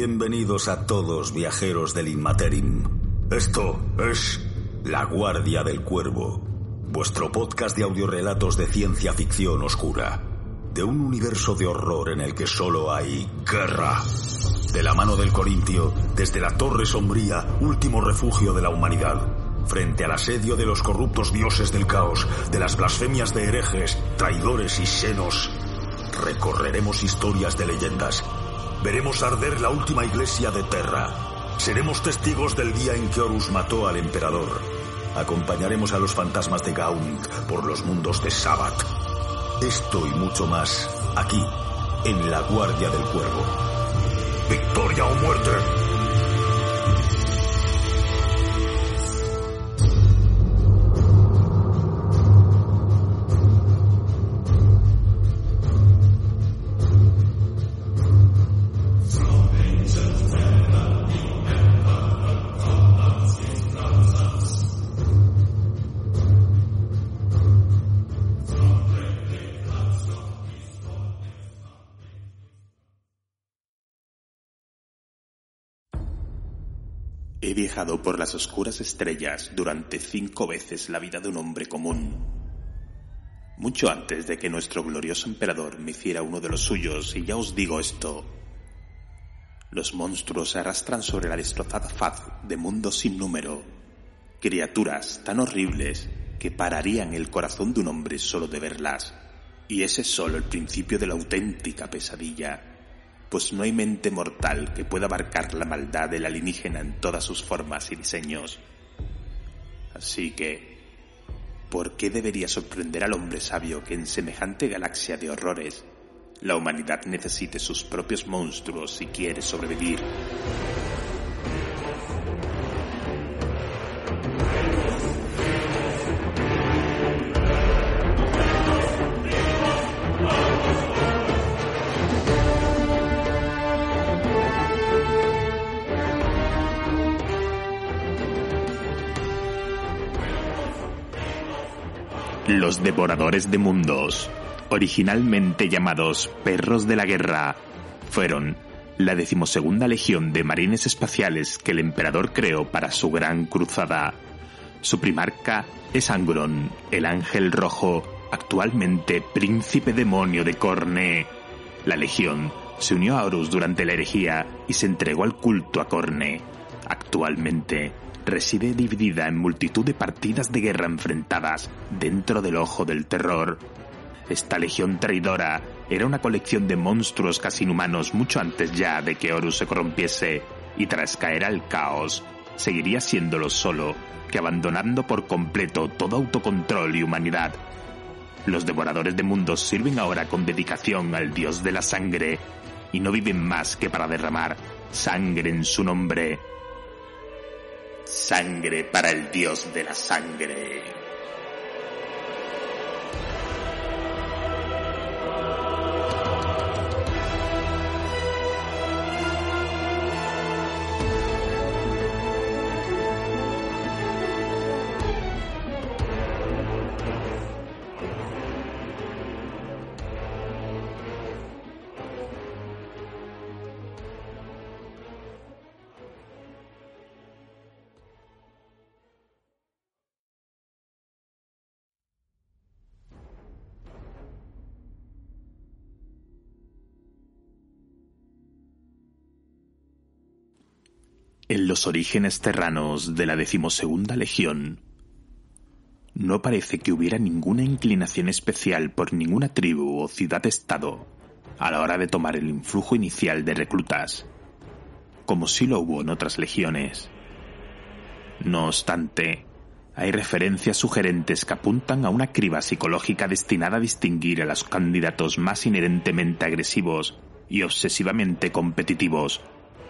Bienvenidos a todos viajeros del Inmaterim. Esto es La Guardia del Cuervo, vuestro podcast de audiorelatos de ciencia ficción oscura, de un universo de horror en el que solo hay guerra. De la mano del Corintio, desde la Torre Sombría, último refugio de la humanidad, frente al asedio de los corruptos dioses del caos, de las blasfemias de herejes, traidores y senos, recorreremos historias de leyendas. Veremos arder la última iglesia de Terra. Seremos testigos del día en que Horus mató al emperador. Acompañaremos a los fantasmas de Gaunt por los mundos de Sabbath. Esto y mucho más aquí, en la Guardia del Cuervo. Victoria o muerte. Por las oscuras estrellas durante cinco veces la vida de un hombre común. Mucho antes de que nuestro glorioso emperador me hiciera uno de los suyos, y ya os digo esto. Los monstruos se arrastran sobre la destrozada faz de mundos sin número. Criaturas tan horribles que pararían el corazón de un hombre solo de verlas. Y ese es solo el principio de la auténtica pesadilla pues no hay mente mortal que pueda abarcar la maldad del alienígena en todas sus formas y diseños. Así que, ¿por qué debería sorprender al hombre sabio que en semejante galaxia de horrores la humanidad necesite sus propios monstruos si quiere sobrevivir? Los devoradores de mundos, originalmente llamados perros de la guerra, fueron la decimosegunda legión de marines espaciales que el emperador creó para su gran cruzada. Su primarca es Angron, el ángel rojo, actualmente príncipe demonio de Corne. La legión se unió a Horus durante la herejía y se entregó al culto a Corne. Actualmente reside dividida en multitud de partidas de guerra enfrentadas dentro del ojo del terror. Esta legión traidora era una colección de monstruos casi inhumanos mucho antes ya de que Horus se corrompiese y tras caer al caos, seguiría siéndolo solo que abandonando por completo todo autocontrol y humanidad. Los devoradores de mundos sirven ahora con dedicación al dios de la sangre y no viven más que para derramar sangre en su nombre. Sangre para el dios de la sangre. En los orígenes terranos de la decimosegunda legión, no parece que hubiera ninguna inclinación especial por ninguna tribu o ciudad-estado a la hora de tomar el influjo inicial de reclutas, como si lo hubo en otras legiones. No obstante, hay referencias sugerentes que apuntan a una criba psicológica destinada a distinguir a los candidatos más inherentemente agresivos y obsesivamente competitivos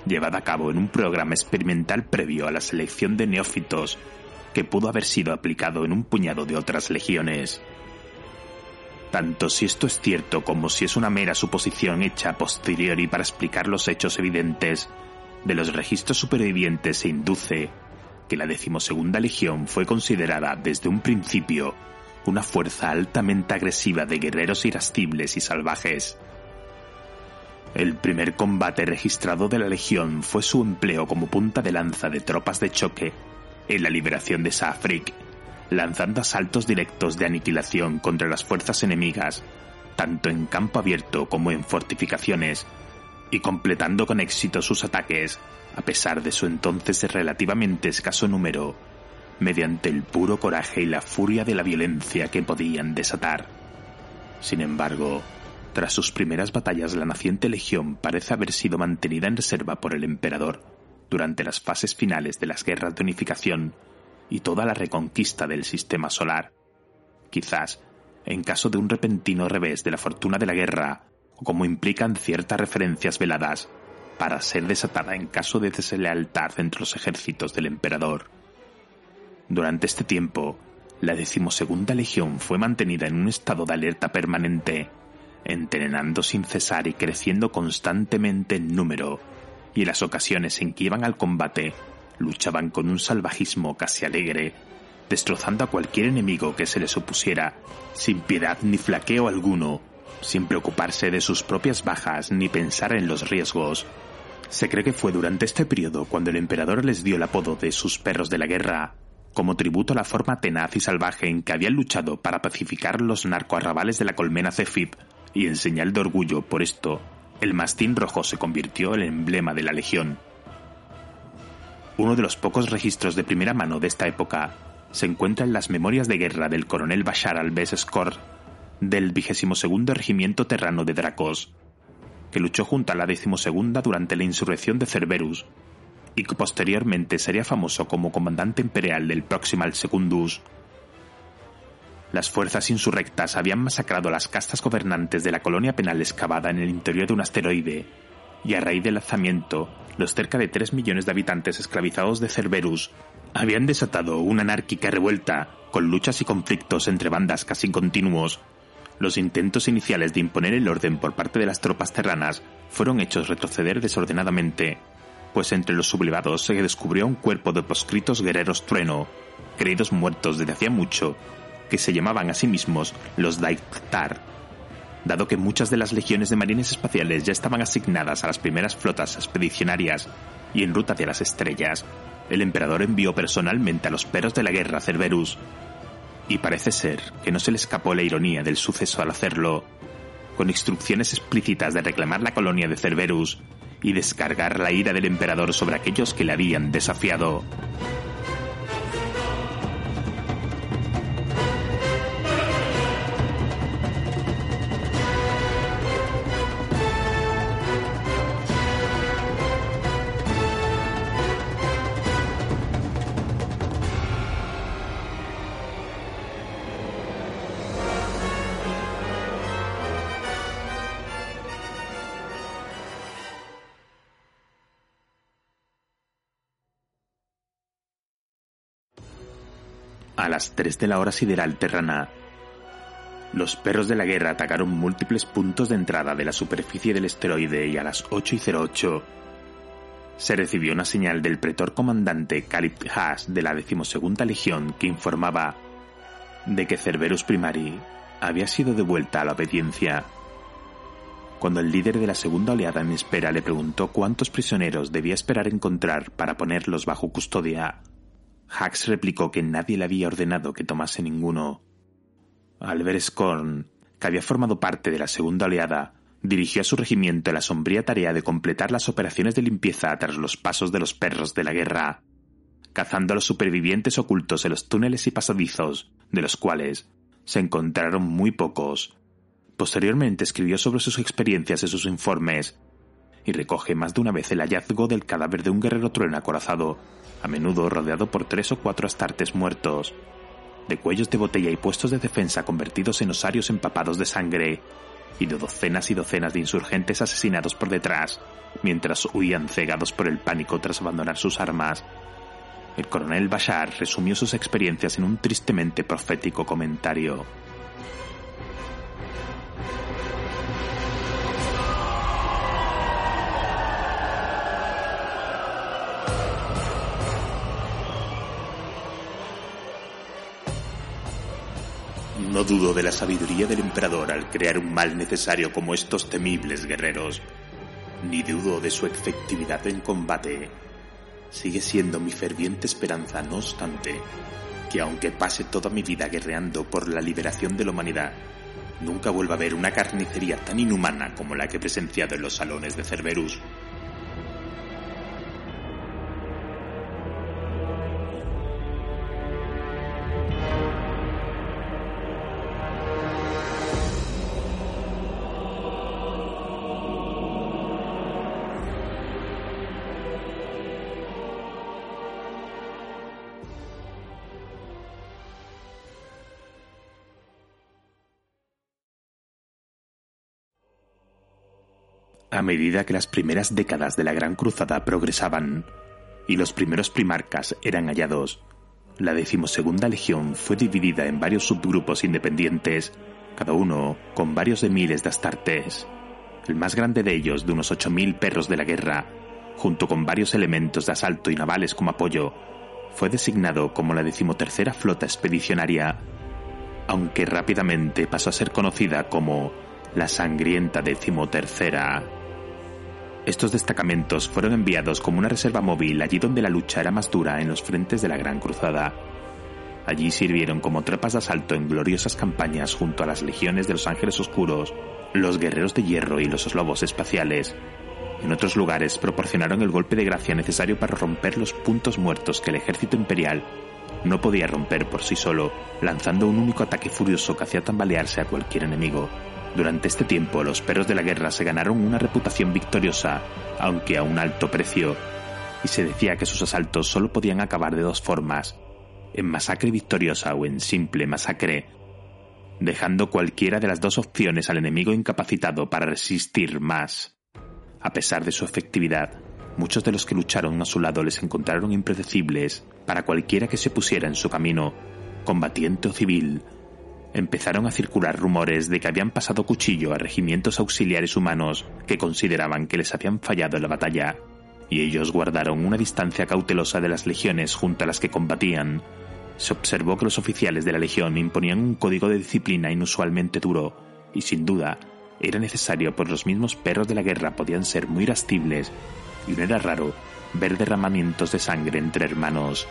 llevada a cabo en un programa experimental previo a la selección de neófitos que pudo haber sido aplicado en un puñado de otras legiones. Tanto si esto es cierto como si es una mera suposición hecha a posteriori para explicar los hechos evidentes, de los registros supervivientes se induce que la decimosegunda legión fue considerada desde un principio una fuerza altamente agresiva de guerreros irascibles y salvajes. El primer combate registrado de la Legión fue su empleo como punta de lanza de tropas de choque en la liberación de Saafrik, lanzando asaltos directos de aniquilación contra las fuerzas enemigas, tanto en campo abierto como en fortificaciones, y completando con éxito sus ataques, a pesar de su entonces relativamente escaso número, mediante el puro coraje y la furia de la violencia que podían desatar. Sin embargo, tras sus primeras batallas, la naciente legión parece haber sido mantenida en reserva por el emperador durante las fases finales de las guerras de unificación y toda la reconquista del sistema solar. Quizás, en caso de un repentino revés de la fortuna de la guerra, o como implican ciertas referencias veladas, para ser desatada en caso de deslealtad entre los ejércitos del emperador. Durante este tiempo, la decimosegunda legión fue mantenida en un estado de alerta permanente, entrenando sin cesar y creciendo constantemente en número, y en las ocasiones en que iban al combate, luchaban con un salvajismo casi alegre, destrozando a cualquier enemigo que se les opusiera, sin piedad ni flaqueo alguno, sin preocuparse de sus propias bajas ni pensar en los riesgos. Se cree que fue durante este periodo cuando el emperador les dio el apodo de sus perros de la guerra, como tributo a la forma tenaz y salvaje en que habían luchado para pacificar los narcoarrabales de la colmena Cefib, y en señal de orgullo por esto, el mastín rojo se convirtió en el emblema de la legión. Uno de los pocos registros de primera mano de esta época se encuentra en las memorias de guerra del coronel Bashar al-Bes Skor del 22 Regimiento Terrano de Dracos, que luchó junto a la decimosegunda durante la insurrección de Cerberus y que posteriormente sería famoso como comandante imperial del Proximal Secundus. Las fuerzas insurrectas habían masacrado a las castas gobernantes de la colonia penal excavada en el interior de un asteroide, y a raíz del lanzamiento, los cerca de 3 millones de habitantes esclavizados de Cerberus habían desatado una anárquica revuelta, con luchas y conflictos entre bandas casi continuos. Los intentos iniciales de imponer el orden por parte de las tropas terranas fueron hechos retroceder desordenadamente, pues entre los sublevados se descubrió un cuerpo de proscritos guerreros trueno, creídos muertos desde hacía mucho, que se llamaban a sí mismos los Daiktar. Dado que muchas de las legiones de marines espaciales ya estaban asignadas a las primeras flotas expedicionarias y en ruta hacia las estrellas, el emperador envió personalmente a los perros de la guerra Cerberus. Y parece ser que no se le escapó la ironía del suceso al hacerlo, con instrucciones explícitas de reclamar la colonia de Cerberus y descargar la ira del emperador sobre aquellos que le habían desafiado. A las 3 de la hora sideral terrana, los perros de la guerra atacaron múltiples puntos de entrada de la superficie del esteroide y a las 8 y 08 se recibió una señal del pretor comandante Calip Haas de la decimosegunda legión que informaba de que Cerberus Primari había sido devuelta a la obediencia. Cuando el líder de la segunda oleada en espera le preguntó cuántos prisioneros debía esperar encontrar para ponerlos bajo custodia, Hax replicó que nadie le había ordenado que tomase ninguno. Albert Scorn, que había formado parte de la segunda oleada, dirigió a su regimiento la sombría tarea de completar las operaciones de limpieza tras los pasos de los perros de la guerra, cazando a los supervivientes ocultos en los túneles y pasadizos, de los cuales se encontraron muy pocos. Posteriormente escribió sobre sus experiencias en sus informes y recoge más de una vez el hallazgo del cadáver de un guerrero trueno acorazado a menudo rodeado por tres o cuatro astartes muertos, de cuellos de botella y puestos de defensa convertidos en osarios empapados de sangre, y de docenas y docenas de insurgentes asesinados por detrás, mientras huían cegados por el pánico tras abandonar sus armas. El coronel Bashar resumió sus experiencias en un tristemente profético comentario. No dudo de la sabiduría del emperador al crear un mal necesario como estos temibles guerreros, ni dudo de su efectividad en combate. Sigue siendo mi ferviente esperanza, no obstante, que aunque pase toda mi vida guerreando por la liberación de la humanidad, nunca vuelva a ver una carnicería tan inhumana como la que he presenciado en los salones de Cerberus. A medida que las primeras décadas de la Gran Cruzada progresaban y los primeros primarcas eran hallados, la decimosegunda legión fue dividida en varios subgrupos independientes, cada uno con varios de miles de astartes. El más grande de ellos, de unos 8.000 perros de la guerra, junto con varios elementos de asalto y navales como apoyo, fue designado como la decimotercera flota expedicionaria, aunque rápidamente pasó a ser conocida como la sangrienta decimotercera. Estos destacamentos fueron enviados como una reserva móvil allí donde la lucha era más dura en los frentes de la Gran Cruzada. Allí sirvieron como tropas de asalto en gloriosas campañas junto a las legiones de los Ángeles Oscuros, los Guerreros de Hierro y los Lobos Espaciales. En otros lugares proporcionaron el golpe de gracia necesario para romper los puntos muertos que el ejército imperial no podía romper por sí solo, lanzando un único ataque furioso que hacía tambalearse a cualquier enemigo. Durante este tiempo los perros de la guerra se ganaron una reputación victoriosa, aunque a un alto precio, y se decía que sus asaltos solo podían acabar de dos formas, en masacre victoriosa o en simple masacre, dejando cualquiera de las dos opciones al enemigo incapacitado para resistir más. A pesar de su efectividad, muchos de los que lucharon a su lado les encontraron impredecibles para cualquiera que se pusiera en su camino, combatiente o civil, empezaron a circular rumores de que habían pasado cuchillo a regimientos auxiliares humanos que consideraban que les habían fallado en la batalla, y ellos guardaron una distancia cautelosa de las legiones junto a las que combatían. Se observó que los oficiales de la legión imponían un código de disciplina inusualmente duro, y sin duda era necesario pues los mismos perros de la guerra podían ser muy irascibles, y no era raro ver derramamientos de sangre entre hermanos.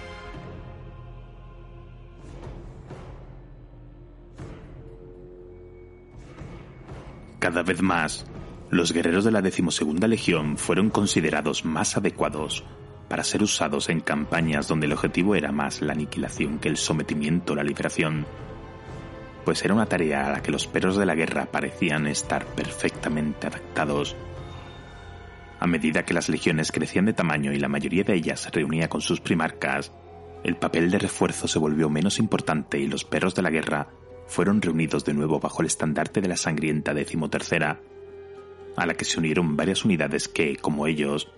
Cada vez más, los guerreros de la decimosegunda legión fueron considerados más adecuados para ser usados en campañas donde el objetivo era más la aniquilación que el sometimiento o la liberación, pues era una tarea a la que los perros de la guerra parecían estar perfectamente adaptados. A medida que las legiones crecían de tamaño y la mayoría de ellas se reunía con sus primarcas, el papel de refuerzo se volvió menos importante y los perros de la guerra fueron reunidos de nuevo bajo el estandarte de la sangrienta decimotercera, a la que se unieron varias unidades que, como ellos,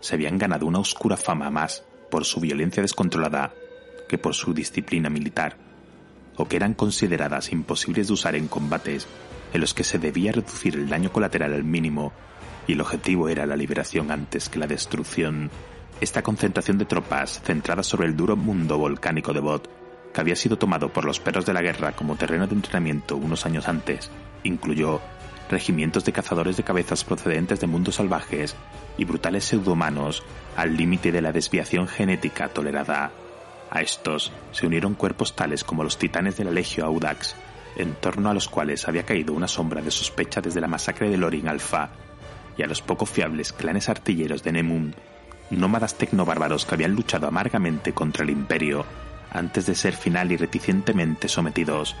se habían ganado una oscura fama más por su violencia descontrolada que por su disciplina militar, o que eran consideradas imposibles de usar en combates en los que se debía reducir el daño colateral al mínimo y el objetivo era la liberación antes que la destrucción. Esta concentración de tropas, centrada sobre el duro mundo volcánico de Bot, que había sido tomado por los perros de la guerra como terreno de entrenamiento unos años antes, incluyó regimientos de cazadores de cabezas procedentes de mundos salvajes y brutales pseudohumanos al límite de la desviación genética tolerada. A estos se unieron cuerpos tales como los titanes de la Legio Audax, en torno a los cuales había caído una sombra de sospecha desde la masacre de Lorin Alpha, y a los poco fiables clanes artilleros de Nemun, nómadas tecnobárbaros que habían luchado amargamente contra el Imperio antes de ser final y reticentemente sometidos.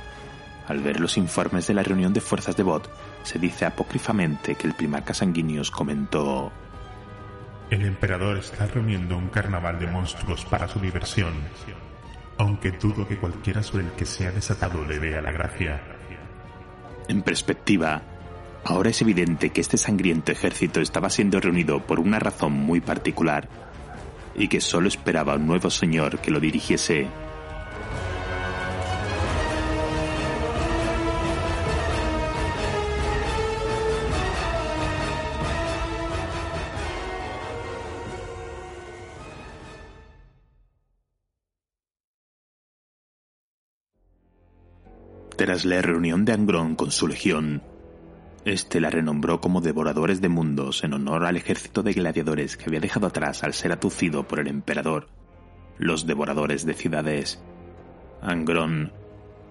Al ver los informes de la reunión de fuerzas de Bot, se dice apócrifamente que el primarca Sanguinius comentó El emperador está reuniendo un carnaval de monstruos para su diversión, aunque dudo que cualquiera sobre el que sea desatado le vea la gracia. En perspectiva, ahora es evidente que este sangriento ejército estaba siendo reunido por una razón muy particular y que solo esperaba un nuevo señor que lo dirigiese Tras la reunión de Angron con su legión, Este la renombró como devoradores de mundos en honor al ejército de gladiadores que había dejado atrás al ser atucido por el emperador, los devoradores de ciudades. Angron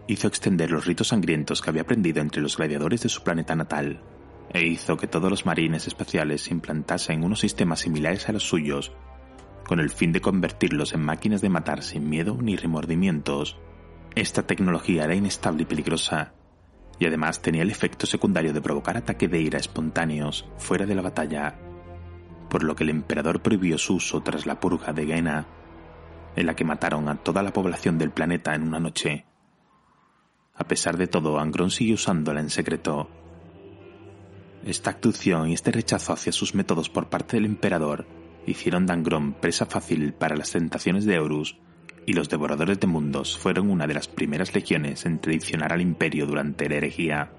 hizo extender los ritos sangrientos que había aprendido entre los gladiadores de su planeta natal, e hizo que todos los marines espaciales implantasen unos sistemas similares a los suyos, con el fin de convertirlos en máquinas de matar sin miedo ni remordimientos. Esta tecnología era inestable y peligrosa, y además tenía el efecto secundario de provocar ataques de ira espontáneos fuera de la batalla, por lo que el emperador prohibió su uso tras la purga de Gaena, en la que mataron a toda la población del planeta en una noche. A pesar de todo, Angron siguió usándola en secreto. Esta actuación y este rechazo hacia sus métodos por parte del emperador hicieron de Angron presa fácil para las tentaciones de Horus y los devoradores de mundos fueron una de las primeras legiones en traicionar al imperio durante la herejía.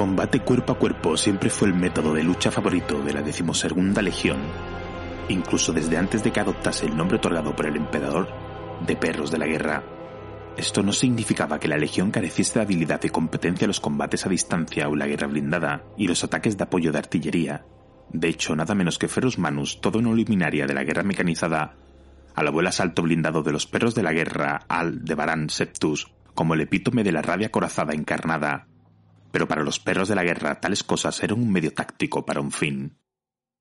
Combate cuerpo a cuerpo siempre fue el método de lucha favorito de la decimosegunda legión, incluso desde antes de que adoptase el nombre otorgado por el emperador de perros de la guerra. Esto no significaba que la legión careciese de habilidad y competencia en los combates a distancia o la guerra blindada y los ataques de apoyo de artillería. De hecho, nada menos que Ferus Manus, todo una luminaria de la guerra mecanizada, alabó el asalto blindado de los perros de la guerra al de Baran Septus como el epítome de la rabia corazada encarnada pero para los perros de la guerra tales cosas eran un medio táctico para un fin.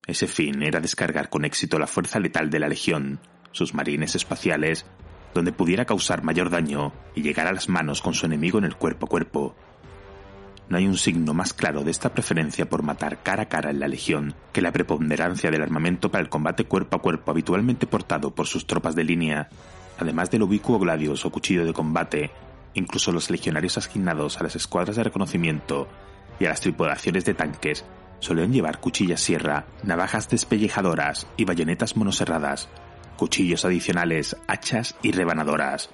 Ese fin era descargar con éxito la fuerza letal de la Legión, sus marines espaciales, donde pudiera causar mayor daño y llegar a las manos con su enemigo en el cuerpo a cuerpo. No hay un signo más claro de esta preferencia por matar cara a cara en la Legión que la preponderancia del armamento para el combate cuerpo a cuerpo habitualmente portado por sus tropas de línea, además del ubicuo gladius o cuchillo de combate, Incluso los legionarios asignados a las escuadras de reconocimiento y a las tripulaciones de tanques solían llevar cuchillas sierra, navajas despellejadoras y bayonetas monoserradas, cuchillos adicionales, hachas y rebanadoras.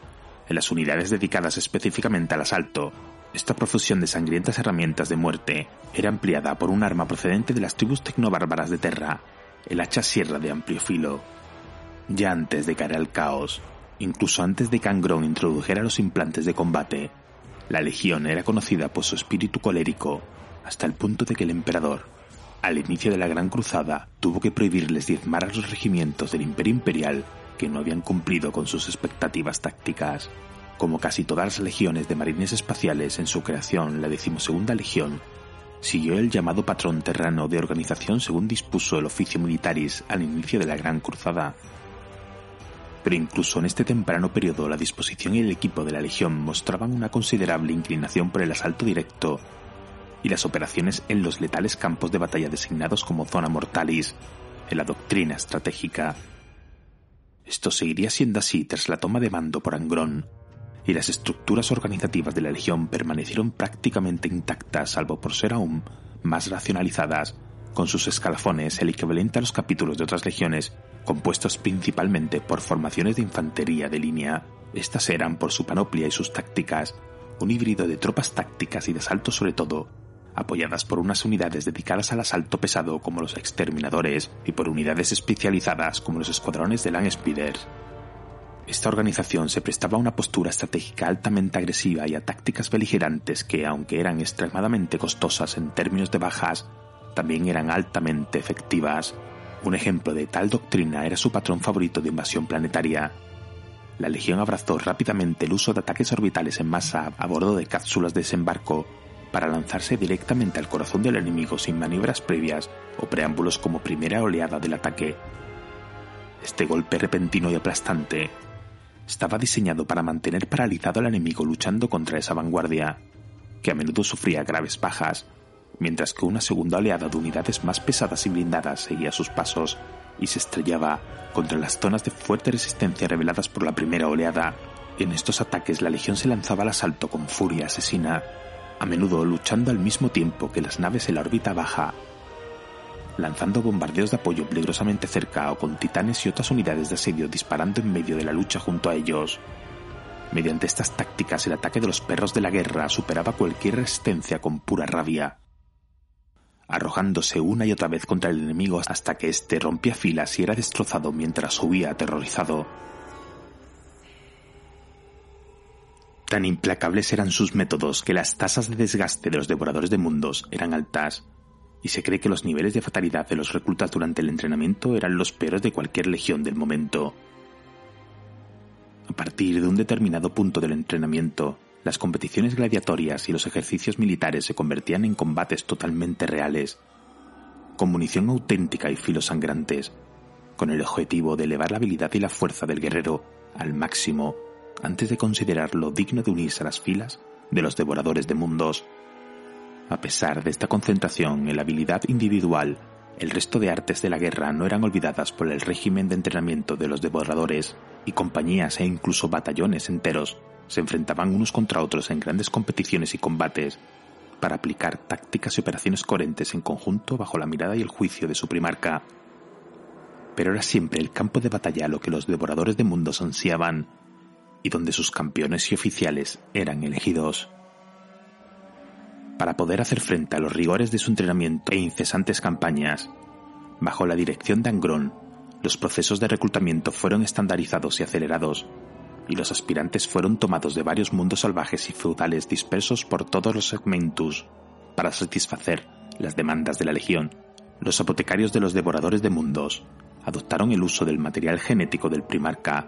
En las unidades dedicadas específicamente al asalto, esta profusión de sangrientas herramientas de muerte era ampliada por un arma procedente de las tribus tecnobárbaras de Terra, el hacha sierra de amplio filo. Ya antes de caer al caos, Incluso antes de que Angron introdujera los implantes de combate, la Legión era conocida por su espíritu colérico, hasta el punto de que el emperador, al inicio de la Gran Cruzada, tuvo que prohibirles diezmar a los regimientos del Imperio Imperial que no habían cumplido con sus expectativas tácticas. Como casi todas las legiones de marines espaciales en su creación, la decimosegunda legión siguió el llamado patrón terrano de organización según dispuso el oficio militaris al inicio de la Gran Cruzada, pero incluso en este temprano periodo la disposición y el equipo de la Legión mostraban una considerable inclinación por el asalto directo y las operaciones en los letales campos de batalla designados como zona mortalis en la doctrina estratégica. Esto seguiría siendo así tras la toma de mando por Angrón, y las estructuras organizativas de la Legión permanecieron prácticamente intactas salvo por ser aún más racionalizadas con sus escalafones el equivalente a los capítulos de otras legiones, compuestos principalmente por formaciones de infantería de línea. Estas eran, por su panoplia y sus tácticas, un híbrido de tropas tácticas y de asalto sobre todo, apoyadas por unas unidades dedicadas al asalto pesado como los exterminadores y por unidades especializadas como los escuadrones de Land Speeders. Esta organización se prestaba a una postura estratégica altamente agresiva y a tácticas beligerantes que, aunque eran extremadamente costosas en términos de bajas, también eran altamente efectivas. Un ejemplo de tal doctrina era su patrón favorito de invasión planetaria. La Legión abrazó rápidamente el uso de ataques orbitales en masa a bordo de cápsulas de desembarco para lanzarse directamente al corazón del enemigo sin maniobras previas o preámbulos como primera oleada del ataque. Este golpe repentino y aplastante estaba diseñado para mantener paralizado al enemigo luchando contra esa vanguardia, que a menudo sufría graves bajas mientras que una segunda oleada de unidades más pesadas y blindadas seguía sus pasos y se estrellaba contra las zonas de fuerte resistencia reveladas por la primera oleada, En estos ataques la Legión se lanzaba al asalto con furia asesina, a menudo luchando al mismo tiempo que las naves en la órbita baja, lanzando bombardeos de apoyo peligrosamente cerca o con titanes y otras unidades de asedio disparando en medio de la lucha junto a ellos. Mediante estas tácticas el ataque de los perros de la guerra superaba cualquier resistencia con pura rabia, arrojándose una y otra vez contra el enemigo hasta que éste rompía filas y era destrozado mientras subía aterrorizado. Tan implacables eran sus métodos que las tasas de desgaste de los devoradores de mundos eran altas, y se cree que los niveles de fatalidad de los reclutas durante el entrenamiento eran los peores de cualquier legión del momento. A partir de un determinado punto del entrenamiento, las competiciones gladiatorias y los ejercicios militares se convertían en combates totalmente reales, con munición auténtica y filos sangrantes, con el objetivo de elevar la habilidad y la fuerza del guerrero al máximo antes de considerarlo digno de unirse a las filas de los devoradores de mundos. A pesar de esta concentración en la habilidad individual, el resto de artes de la guerra no eran olvidadas por el régimen de entrenamiento de los devoradores, y compañías e incluso batallones enteros se enfrentaban unos contra otros en grandes competiciones y combates para aplicar tácticas y operaciones coherentes en conjunto bajo la mirada y el juicio de su primarca. Pero era siempre el campo de batalla lo que los devoradores de mundos ansiaban y donde sus campeones y oficiales eran elegidos. Para poder hacer frente a los rigores de su entrenamiento e incesantes campañas, bajo la dirección de Angron, los procesos de reclutamiento fueron estandarizados y acelerados y los aspirantes fueron tomados de varios mundos salvajes y feudales dispersos por todos los segmentos para satisfacer las demandas de la Legión. Los apotecarios de los devoradores de mundos adoptaron el uso del material genético del primarca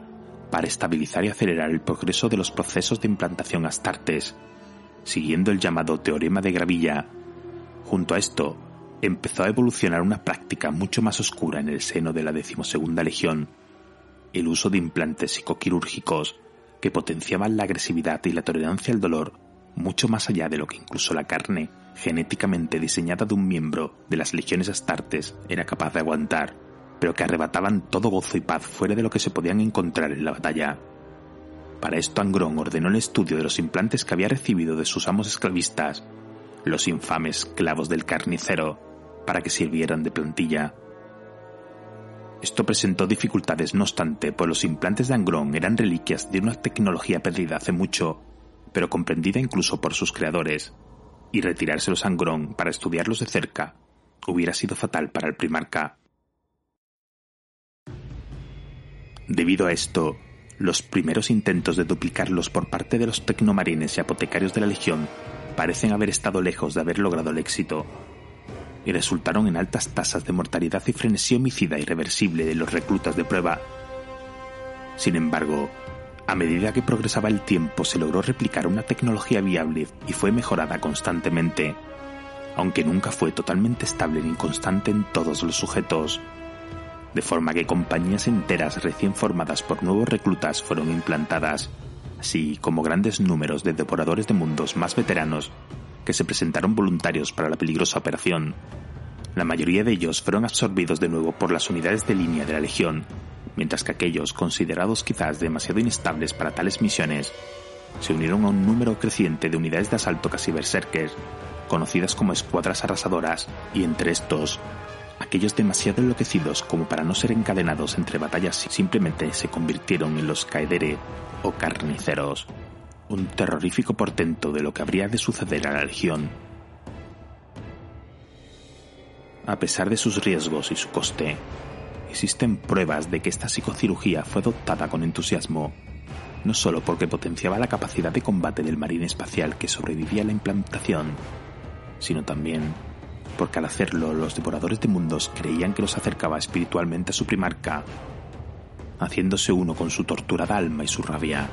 para estabilizar y acelerar el progreso de los procesos de implantación astartes, siguiendo el llamado teorema de Gravilla. Junto a esto, empezó a evolucionar una práctica mucho más oscura en el seno de la decimosegunda Legión, el uso de implantes psicoquirúrgicos que potenciaban la agresividad y la tolerancia al dolor mucho más allá de lo que incluso la carne genéticamente diseñada de un miembro de las legiones astartes era capaz de aguantar, pero que arrebataban todo gozo y paz fuera de lo que se podían encontrar en la batalla. Para esto Angron ordenó el estudio de los implantes que había recibido de sus amos esclavistas, los infames clavos del carnicero, para que sirvieran de plantilla esto presentó dificultades, no obstante, pues los implantes de Angron eran reliquias de una tecnología perdida hace mucho, pero comprendida incluso por sus creadores, y retirárselos a Angron para estudiarlos de cerca hubiera sido fatal para el primarca. Debido a esto, los primeros intentos de duplicarlos por parte de los tecnomarines y apotecarios de la Legión parecen haber estado lejos de haber logrado el éxito, y resultaron en altas tasas de mortalidad y frenesí homicida irreversible de los reclutas de prueba. Sin embargo, a medida que progresaba el tiempo se logró replicar una tecnología viable y fue mejorada constantemente, aunque nunca fue totalmente estable ni constante en todos los sujetos, de forma que compañías enteras recién formadas por nuevos reclutas fueron implantadas, así como grandes números de devoradores de mundos más veteranos que se presentaron voluntarios para la peligrosa operación. La mayoría de ellos fueron absorbidos de nuevo por las unidades de línea de la Legión, mientras que aquellos considerados quizás demasiado inestables para tales misiones se unieron a un número creciente de unidades de asalto casi berserkers, conocidas como escuadras arrasadoras, y entre estos, aquellos demasiado enloquecidos como para no ser encadenados entre batallas simplemente se convirtieron en los caedere o carniceros un terrorífico portento de lo que habría de suceder a la Legión. A pesar de sus riesgos y su coste, existen pruebas de que esta psicocirugía fue adoptada con entusiasmo, no solo porque potenciaba la capacidad de combate del marine espacial que sobrevivía a la implantación, sino también porque al hacerlo los devoradores de mundos creían que los acercaba espiritualmente a su primarca, haciéndose uno con su torturada alma y su rabia.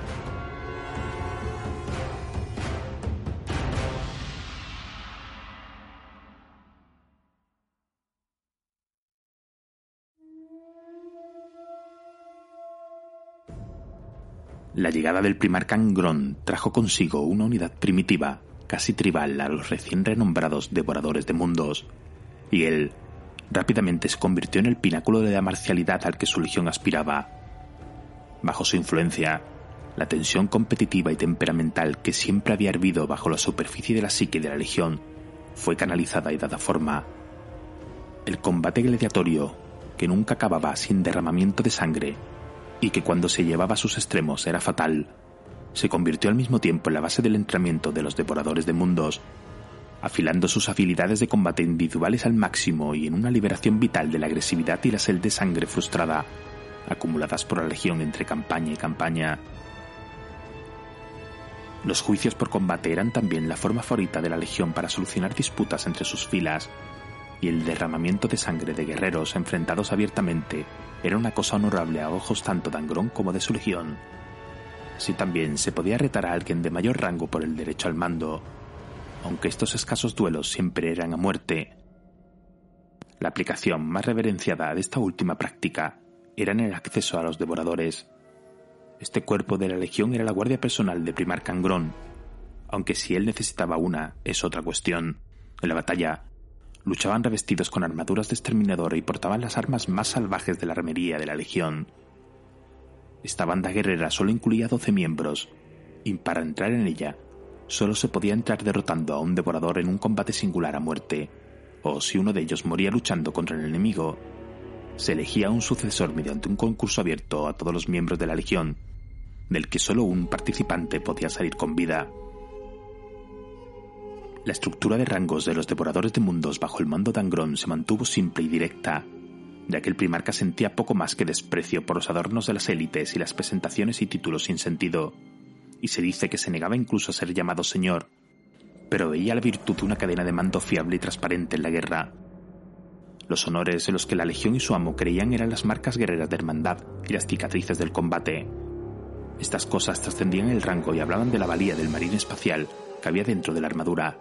La llegada del primer Cangrón trajo consigo una unidad primitiva, casi tribal a los recién renombrados devoradores de mundos, y él rápidamente se convirtió en el pináculo de la marcialidad al que su legión aspiraba. Bajo su influencia, La tensión competitiva y temperamental que siempre había hervido bajo la superficie de la psique de la Legión fue canalizada y dada forma. El combate gladiatorio, que nunca acababa sin derramamiento de sangre y que cuando se llevaba a sus extremos era fatal, se convirtió al mismo tiempo en la base del entrenamiento de los devoradores de mundos, afilando sus habilidades de combate individuales al máximo y en una liberación vital de la agresividad y la sed de sangre frustrada, acumuladas por la Legión entre campaña y campaña. Los juicios por combate eran también la forma favorita de la Legión para solucionar disputas entre sus filas, y el derramamiento de sangre de guerreros enfrentados abiertamente era una cosa honorable a ojos tanto de Angrón como de su Legión. Si también se podía retar a alguien de mayor rango por el derecho al mando, aunque estos escasos duelos siempre eran a muerte. La aplicación más reverenciada de esta última práctica era en el acceso a los devoradores, este cuerpo de la Legión era la guardia personal de Primar Cangrón, aunque si él necesitaba una es otra cuestión. En la batalla, luchaban revestidos con armaduras de exterminador y portaban las armas más salvajes de la armería de la Legión. Esta banda guerrera solo incluía 12 miembros, y para entrar en ella, solo se podía entrar derrotando a un devorador en un combate singular a muerte, o si uno de ellos moría luchando contra el enemigo, se elegía un sucesor mediante un concurso abierto a todos los miembros de la Legión, del que solo un participante podía salir con vida. La estructura de rangos de los devoradores de mundos bajo el mando de Angrón se mantuvo simple y directa, ya que el primarca sentía poco más que desprecio por los adornos de las élites y las presentaciones y títulos sin sentido, y se dice que se negaba incluso a ser llamado señor, pero veía la virtud de una cadena de mando fiable y transparente en la guerra, los honores en los que la Legión y su amo creían eran las marcas guerreras de hermandad y las cicatrices del combate. Estas cosas trascendían el rango y hablaban de la valía del marín espacial que había dentro de la armadura.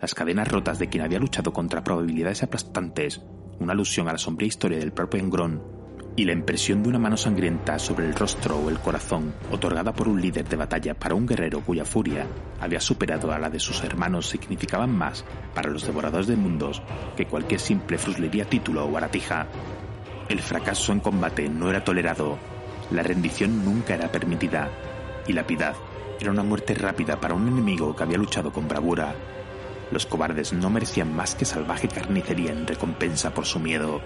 Las cadenas rotas de quien había luchado contra probabilidades aplastantes, una alusión a la sombría historia del propio Engrón, y la impresión de una mano sangrienta sobre el rostro o el corazón, otorgada por un líder de batalla para un guerrero cuya furia había superado a la de sus hermanos, significaban más para los devoradores de mundos que cualquier simple fruslería título o baratija. El fracaso en combate no era tolerado, la rendición nunca era permitida, y la piedad era una muerte rápida para un enemigo que había luchado con bravura. Los cobardes no merecían más que salvaje carnicería en recompensa por su miedo.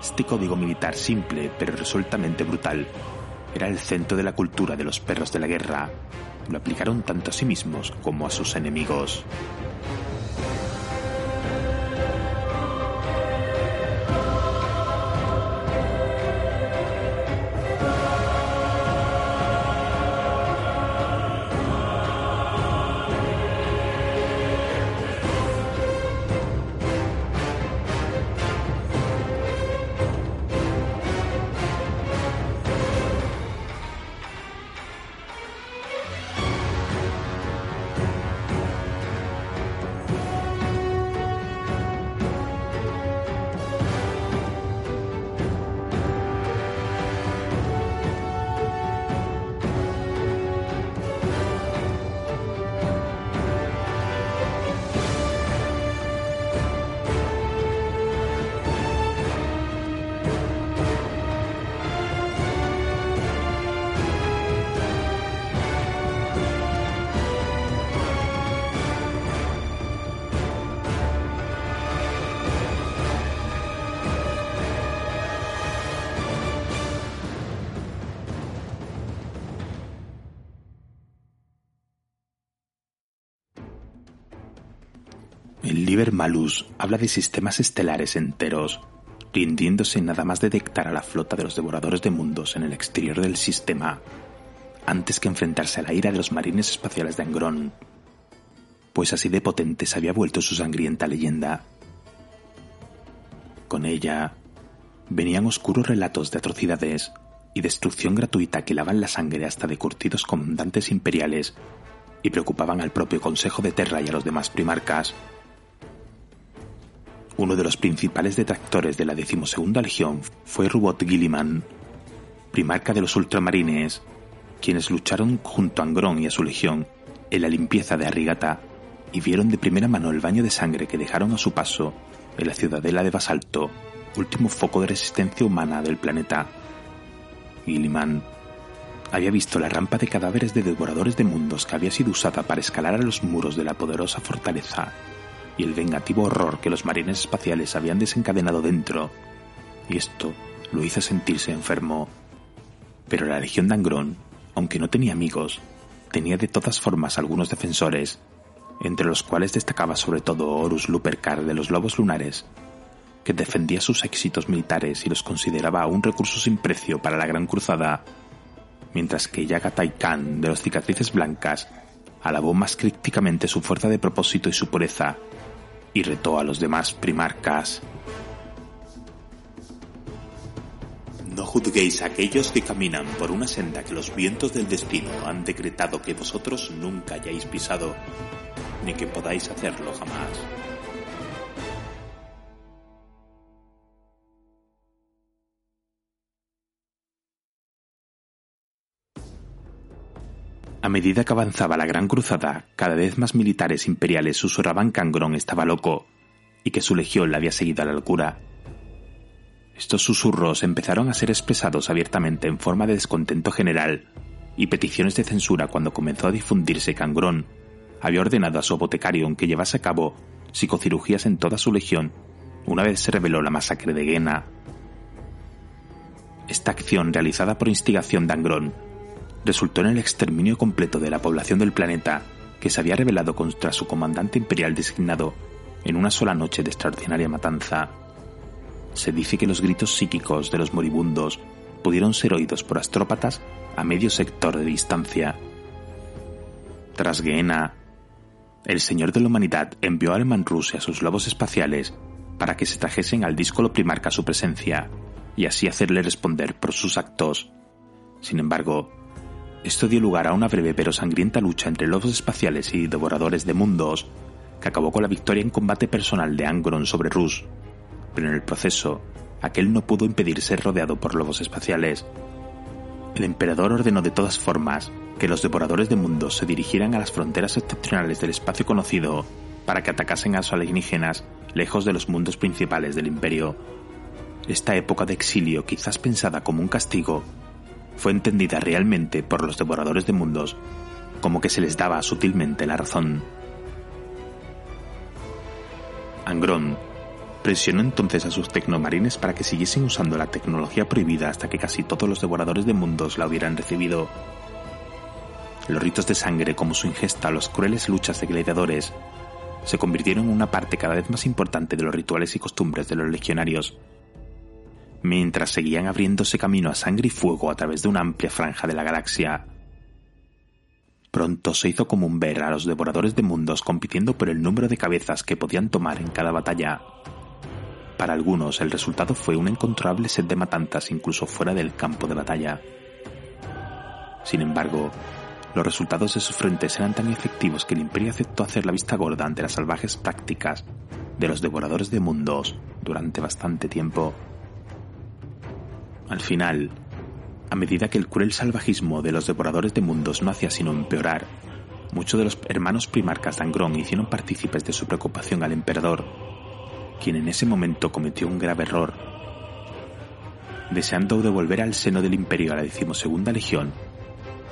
Este código militar simple pero resueltamente brutal era el centro de la cultura de los perros de la guerra. Lo aplicaron tanto a sí mismos como a sus enemigos. El Liber Malus habla de sistemas estelares enteros, rindiéndose nada más detectar a la flota de los devoradores de mundos en el exterior del sistema, antes que enfrentarse a la ira de los marines espaciales de Angrón, pues así de potente se había vuelto su sangrienta leyenda. Con ella venían oscuros relatos de atrocidades y destrucción gratuita que lavan la sangre hasta de curtidos comandantes imperiales y preocupaban al propio Consejo de Terra y a los demás primarcas uno de los principales detractores de la decimosegunda legión fue Rubot Gilliman, primarca de los ultramarines, quienes lucharon junto a Angrón y a su legión en la limpieza de Arrigata y vieron de primera mano el baño de sangre que dejaron a su paso en la ciudadela de Basalto, último foco de resistencia humana del planeta. Gilliman había visto la rampa de cadáveres de devoradores de mundos que había sido usada para escalar a los muros de la poderosa fortaleza y el vengativo horror que los marines espaciales habían desencadenado dentro, y esto lo hizo sentirse enfermo. Pero la Legión de Angrón, aunque no tenía amigos, tenía de todas formas algunos defensores, entre los cuales destacaba sobre todo Horus Lupercar de los Lobos Lunares, que defendía sus éxitos militares y los consideraba un recurso sin precio para la Gran Cruzada, mientras que Yagatai Khan de los Cicatrices Blancas alabó más críticamente su fuerza de propósito y su pureza, y retó a los demás primarcas. No juzguéis a aquellos que caminan por una senda que los vientos del destino han decretado que vosotros nunca hayáis pisado, ni que podáis hacerlo jamás. A medida que avanzaba la Gran Cruzada, cada vez más militares imperiales susurraban que Angrón estaba loco y que su legión le había seguido a la locura. Estos susurros empezaron a ser expresados abiertamente en forma de descontento general y peticiones de censura cuando comenzó a difundirse que Angrón había ordenado a su botecario que llevase a cabo psicocirugías en toda su legión una vez se reveló la masacre de Guena. Esta acción realizada por instigación de Angrón resultó en el exterminio completo de la población del planeta que se había rebelado contra su comandante imperial designado en una sola noche de extraordinaria matanza. Se dice que los gritos psíquicos de los moribundos pudieron ser oídos por astrópatas a medio sector de distancia. Tras Gehenna, el Señor de la Humanidad envió a Manrus y a sus lobos espaciales para que se trajesen al díscolo primarca su presencia y así hacerle responder por sus actos. Sin embargo, esto dio lugar a una breve pero sangrienta lucha entre lobos espaciales y devoradores de mundos, que acabó con la victoria en combate personal de Angron sobre Rus. Pero en el proceso, aquel no pudo impedir ser rodeado por lobos espaciales. El emperador ordenó de todas formas que los devoradores de mundos se dirigieran a las fronteras excepcionales del espacio conocido para que atacasen a los alienígenas lejos de los mundos principales del imperio. Esta época de exilio, quizás pensada como un castigo, fue entendida realmente por los devoradores de mundos como que se les daba sutilmente la razón. Angrón presionó entonces a sus tecnomarines para que siguiesen usando la tecnología prohibida hasta que casi todos los devoradores de mundos la hubieran recibido. Los ritos de sangre como su ingesta o las crueles luchas de gladiadores se convirtieron en una parte cada vez más importante de los rituales y costumbres de los legionarios mientras seguían abriéndose camino a sangre y fuego a través de una amplia franja de la galaxia. Pronto se hizo común ver a los devoradores de mundos compitiendo por el número de cabezas que podían tomar en cada batalla. Para algunos el resultado fue un incontrolable set de matanzas incluso fuera del campo de batalla. Sin embargo, los resultados de sus frentes eran tan efectivos que el imperio aceptó hacer la vista gorda ante las salvajes prácticas de los devoradores de mundos durante bastante tiempo. Al final, a medida que el cruel salvajismo de los devoradores de mundos no hacía sino empeorar, muchos de los hermanos primarcas de Angrón hicieron partícipes de su preocupación al emperador, quien en ese momento cometió un grave error. Deseando devolver al seno del imperio a la decimosegunda legión,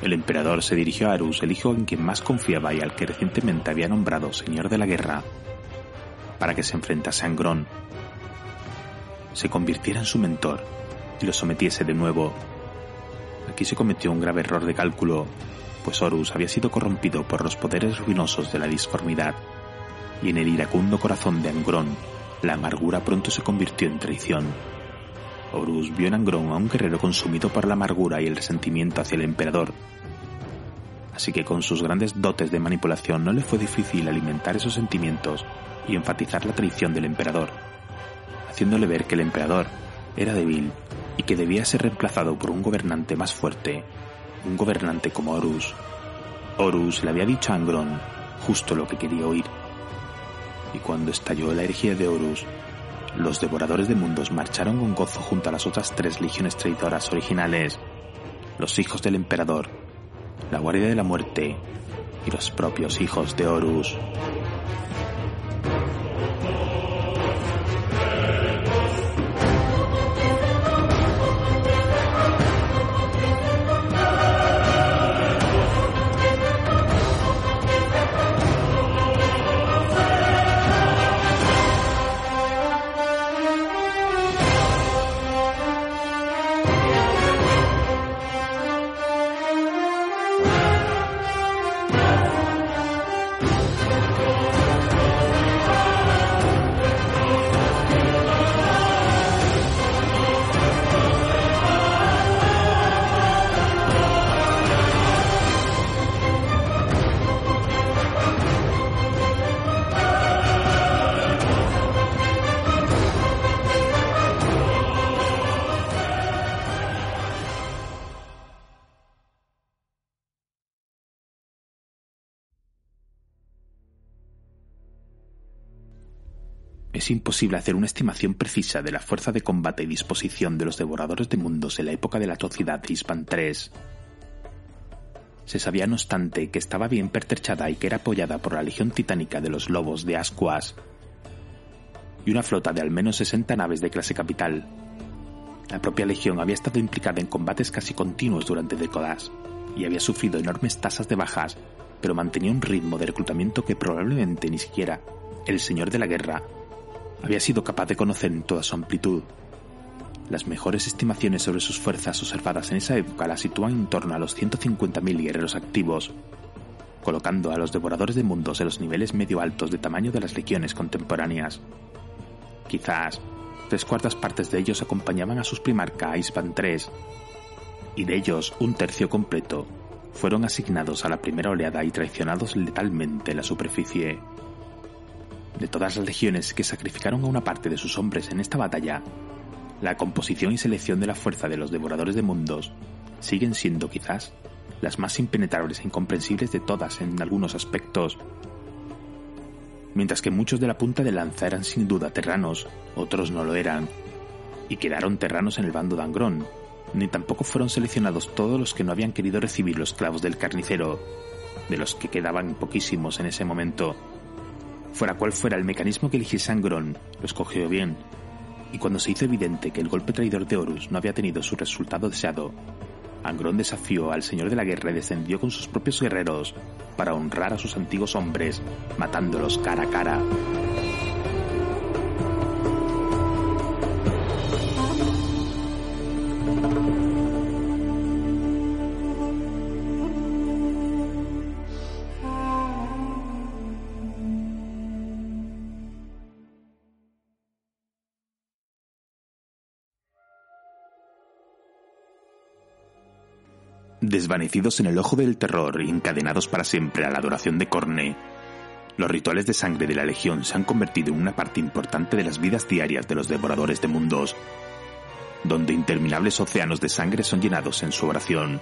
el emperador se dirigió a Arus, el hijo en quien más confiaba y al que recientemente había nombrado señor de la guerra, para que se enfrentase a Angrón, se convirtiera en su mentor y lo sometiese de nuevo. Aquí se cometió un grave error de cálculo, pues Horus había sido corrompido por los poderes ruinosos de la disformidad, y en el iracundo corazón de Angrón, la amargura pronto se convirtió en traición. Horus vio en Angrón a un guerrero consumido por la amargura y el resentimiento hacia el emperador, así que con sus grandes dotes de manipulación no le fue difícil alimentar esos sentimientos y enfatizar la traición del emperador, haciéndole ver que el emperador era débil y que debía ser reemplazado por un gobernante más fuerte, un gobernante como Horus. Horus le había dicho a Angrón justo lo que quería oír. Y cuando estalló la herejía de Horus, los devoradores de mundos marcharon con gozo junto a las otras tres legiones traidoras originales, los hijos del emperador, la guardia de la muerte y los propios hijos de Horus. Es imposible hacer una estimación precisa de la fuerza de combate y disposición de los devoradores de mundos en la época de la atrocidad de Hispan III. Se sabía, no obstante, que estaba bien pertrechada y que era apoyada por la legión titánica de los lobos de Ascuas y una flota de al menos 60 naves de clase capital. La propia legión había estado implicada en combates casi continuos durante décadas y había sufrido enormes tasas de bajas, pero mantenía un ritmo de reclutamiento que probablemente ni siquiera el Señor de la Guerra había sido capaz de conocer en toda su amplitud. Las mejores estimaciones sobre sus fuerzas observadas en esa época las sitúan en torno a los 150.000 guerreros activos, colocando a los devoradores de mundos en los niveles medio altos de tamaño de las legiones contemporáneas. Quizás tres cuartas partes de ellos acompañaban a sus primarca Ispan III, y de ellos un tercio completo fueron asignados a la primera oleada y traicionados letalmente en la superficie. De todas las legiones que sacrificaron a una parte de sus hombres en esta batalla, la composición y selección de la fuerza de los devoradores de mundos siguen siendo quizás las más impenetrables e incomprensibles de todas en algunos aspectos. Mientras que muchos de la punta de lanza eran sin duda terranos, otros no lo eran, y quedaron terranos en el bando de Angrón, ni tampoco fueron seleccionados todos los que no habían querido recibir los clavos del carnicero, de los que quedaban poquísimos en ese momento. Fuera cual fuera el mecanismo que eligiese Angrón, lo escogió bien, y cuando se hizo evidente que el golpe traidor de Horus no había tenido su resultado deseado, Angrón desafió al Señor de la Guerra y descendió con sus propios guerreros para honrar a sus antiguos hombres, matándolos cara a cara. Desvanecidos en el ojo del terror y encadenados para siempre a la adoración de Corne. Los rituales de sangre de la Legión se han convertido en una parte importante de las vidas diarias de los devoradores de mundos, donde interminables océanos de sangre son llenados en su oración.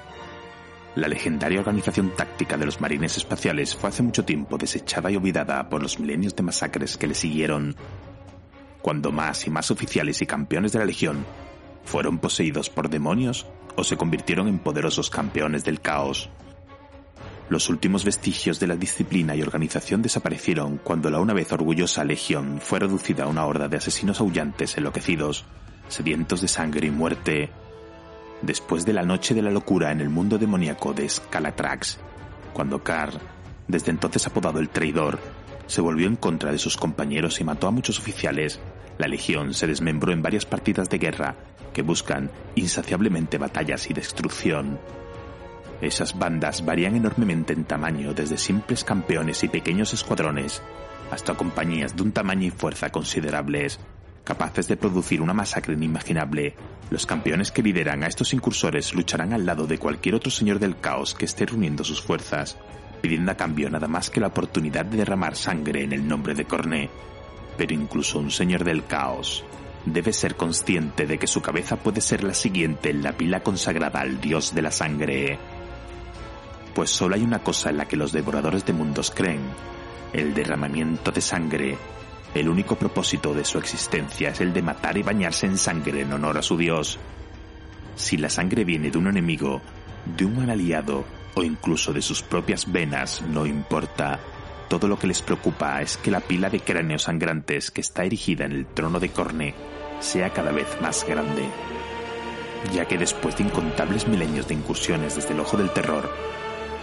La legendaria organización táctica de los marines espaciales fue hace mucho tiempo desechada y olvidada por los milenios de masacres que le siguieron, cuando más y más oficiales y campeones de la Legión fueron poseídos por demonios o se convirtieron en poderosos campeones del caos. Los últimos vestigios de la disciplina y organización desaparecieron cuando la una vez orgullosa legión fue reducida a una horda de asesinos aullantes enloquecidos, sedientos de sangre y muerte. Después de la noche de la locura en el mundo demoníaco de Scalatrax, cuando Carr, desde entonces apodado el traidor, se volvió en contra de sus compañeros y mató a muchos oficiales, la legión se desmembró en varias partidas de guerra que buscan insaciablemente batallas y destrucción. Esas bandas varían enormemente en tamaño desde simples campeones y pequeños escuadrones hasta compañías de un tamaño y fuerza considerables, capaces de producir una masacre inimaginable. Los campeones que lideran a estos incursores lucharán al lado de cualquier otro señor del caos que esté reuniendo sus fuerzas, pidiendo a cambio nada más que la oportunidad de derramar sangre en el nombre de Corné. Pero incluso un señor del caos debe ser consciente de que su cabeza puede ser la siguiente en la pila consagrada al dios de la sangre. Pues solo hay una cosa en la que los devoradores de mundos creen, el derramamiento de sangre. El único propósito de su existencia es el de matar y bañarse en sangre en honor a su dios. Si la sangre viene de un enemigo, de un aliado o incluso de sus propias venas, no importa. Todo lo que les preocupa es que la pila de cráneos sangrantes que está erigida en el trono de Corne sea cada vez más grande, ya que después de incontables milenios de incursiones desde el ojo del terror,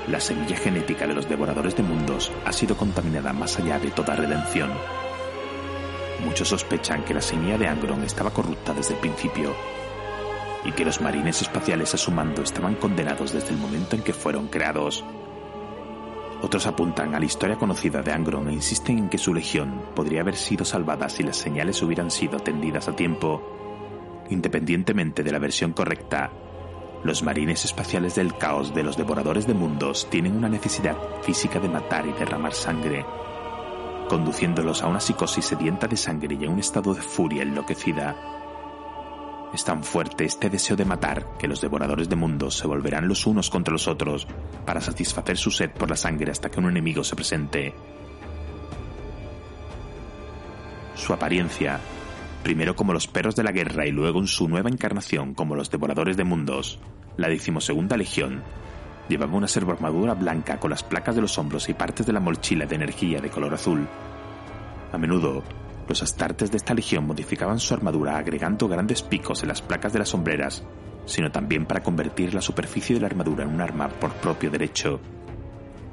la semilla genética de los devoradores de mundos ha sido contaminada más allá de toda redención. Muchos sospechan que la semilla de Angron estaba corrupta desde el principio y que los marines espaciales a su mando estaban condenados desde el momento en que fueron creados. Otros apuntan a la historia conocida de Angron e insisten en que su legión podría haber sido salvada si las señales hubieran sido atendidas a tiempo. Independientemente de la versión correcta, los marines espaciales del caos de los devoradores de mundos tienen una necesidad física de matar y derramar sangre, conduciéndolos a una psicosis sedienta de sangre y a un estado de furia enloquecida es tan fuerte este deseo de matar que los devoradores de mundos se volverán los unos contra los otros para satisfacer su sed por la sangre hasta que un enemigo se presente. Su apariencia, primero como los perros de la guerra y luego en su nueva encarnación como los devoradores de mundos, la decimosegunda legión, llevaba una armadura blanca con las placas de los hombros y partes de la mochila de energía de color azul. A menudo, los astartes de esta legión modificaban su armadura agregando grandes picos en las placas de las sombreras, sino también para convertir la superficie de la armadura en un arma por propio derecho.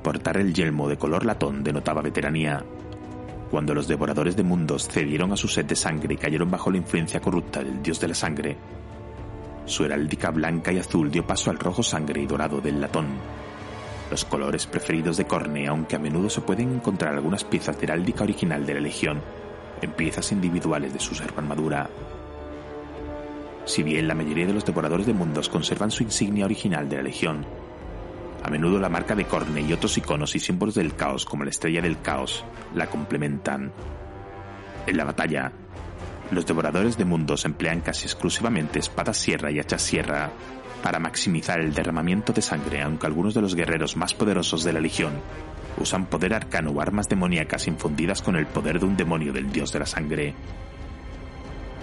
Portar el yelmo de color latón denotaba veteranía. Cuando los devoradores de mundos cedieron a su sed de sangre y cayeron bajo la influencia corrupta del dios de la sangre, su heráldica blanca y azul dio paso al rojo sangre y dorado del latón. Los colores preferidos de Corne, aunque a menudo se pueden encontrar algunas piezas de heráldica original de la Legión, en piezas individuales de su armadura. Si bien la mayoría de los devoradores de mundos conservan su insignia original de la Legión, a menudo la marca de Corne y otros iconos y símbolos del caos como la estrella del caos la complementan. En la batalla, los devoradores de mundos emplean casi exclusivamente espadas sierra y hachas sierra para maximizar el derramamiento de sangre, aunque algunos de los guerreros más poderosos de la Legión usan poder arcano o armas demoníacas infundidas con el poder de un demonio del dios de la sangre.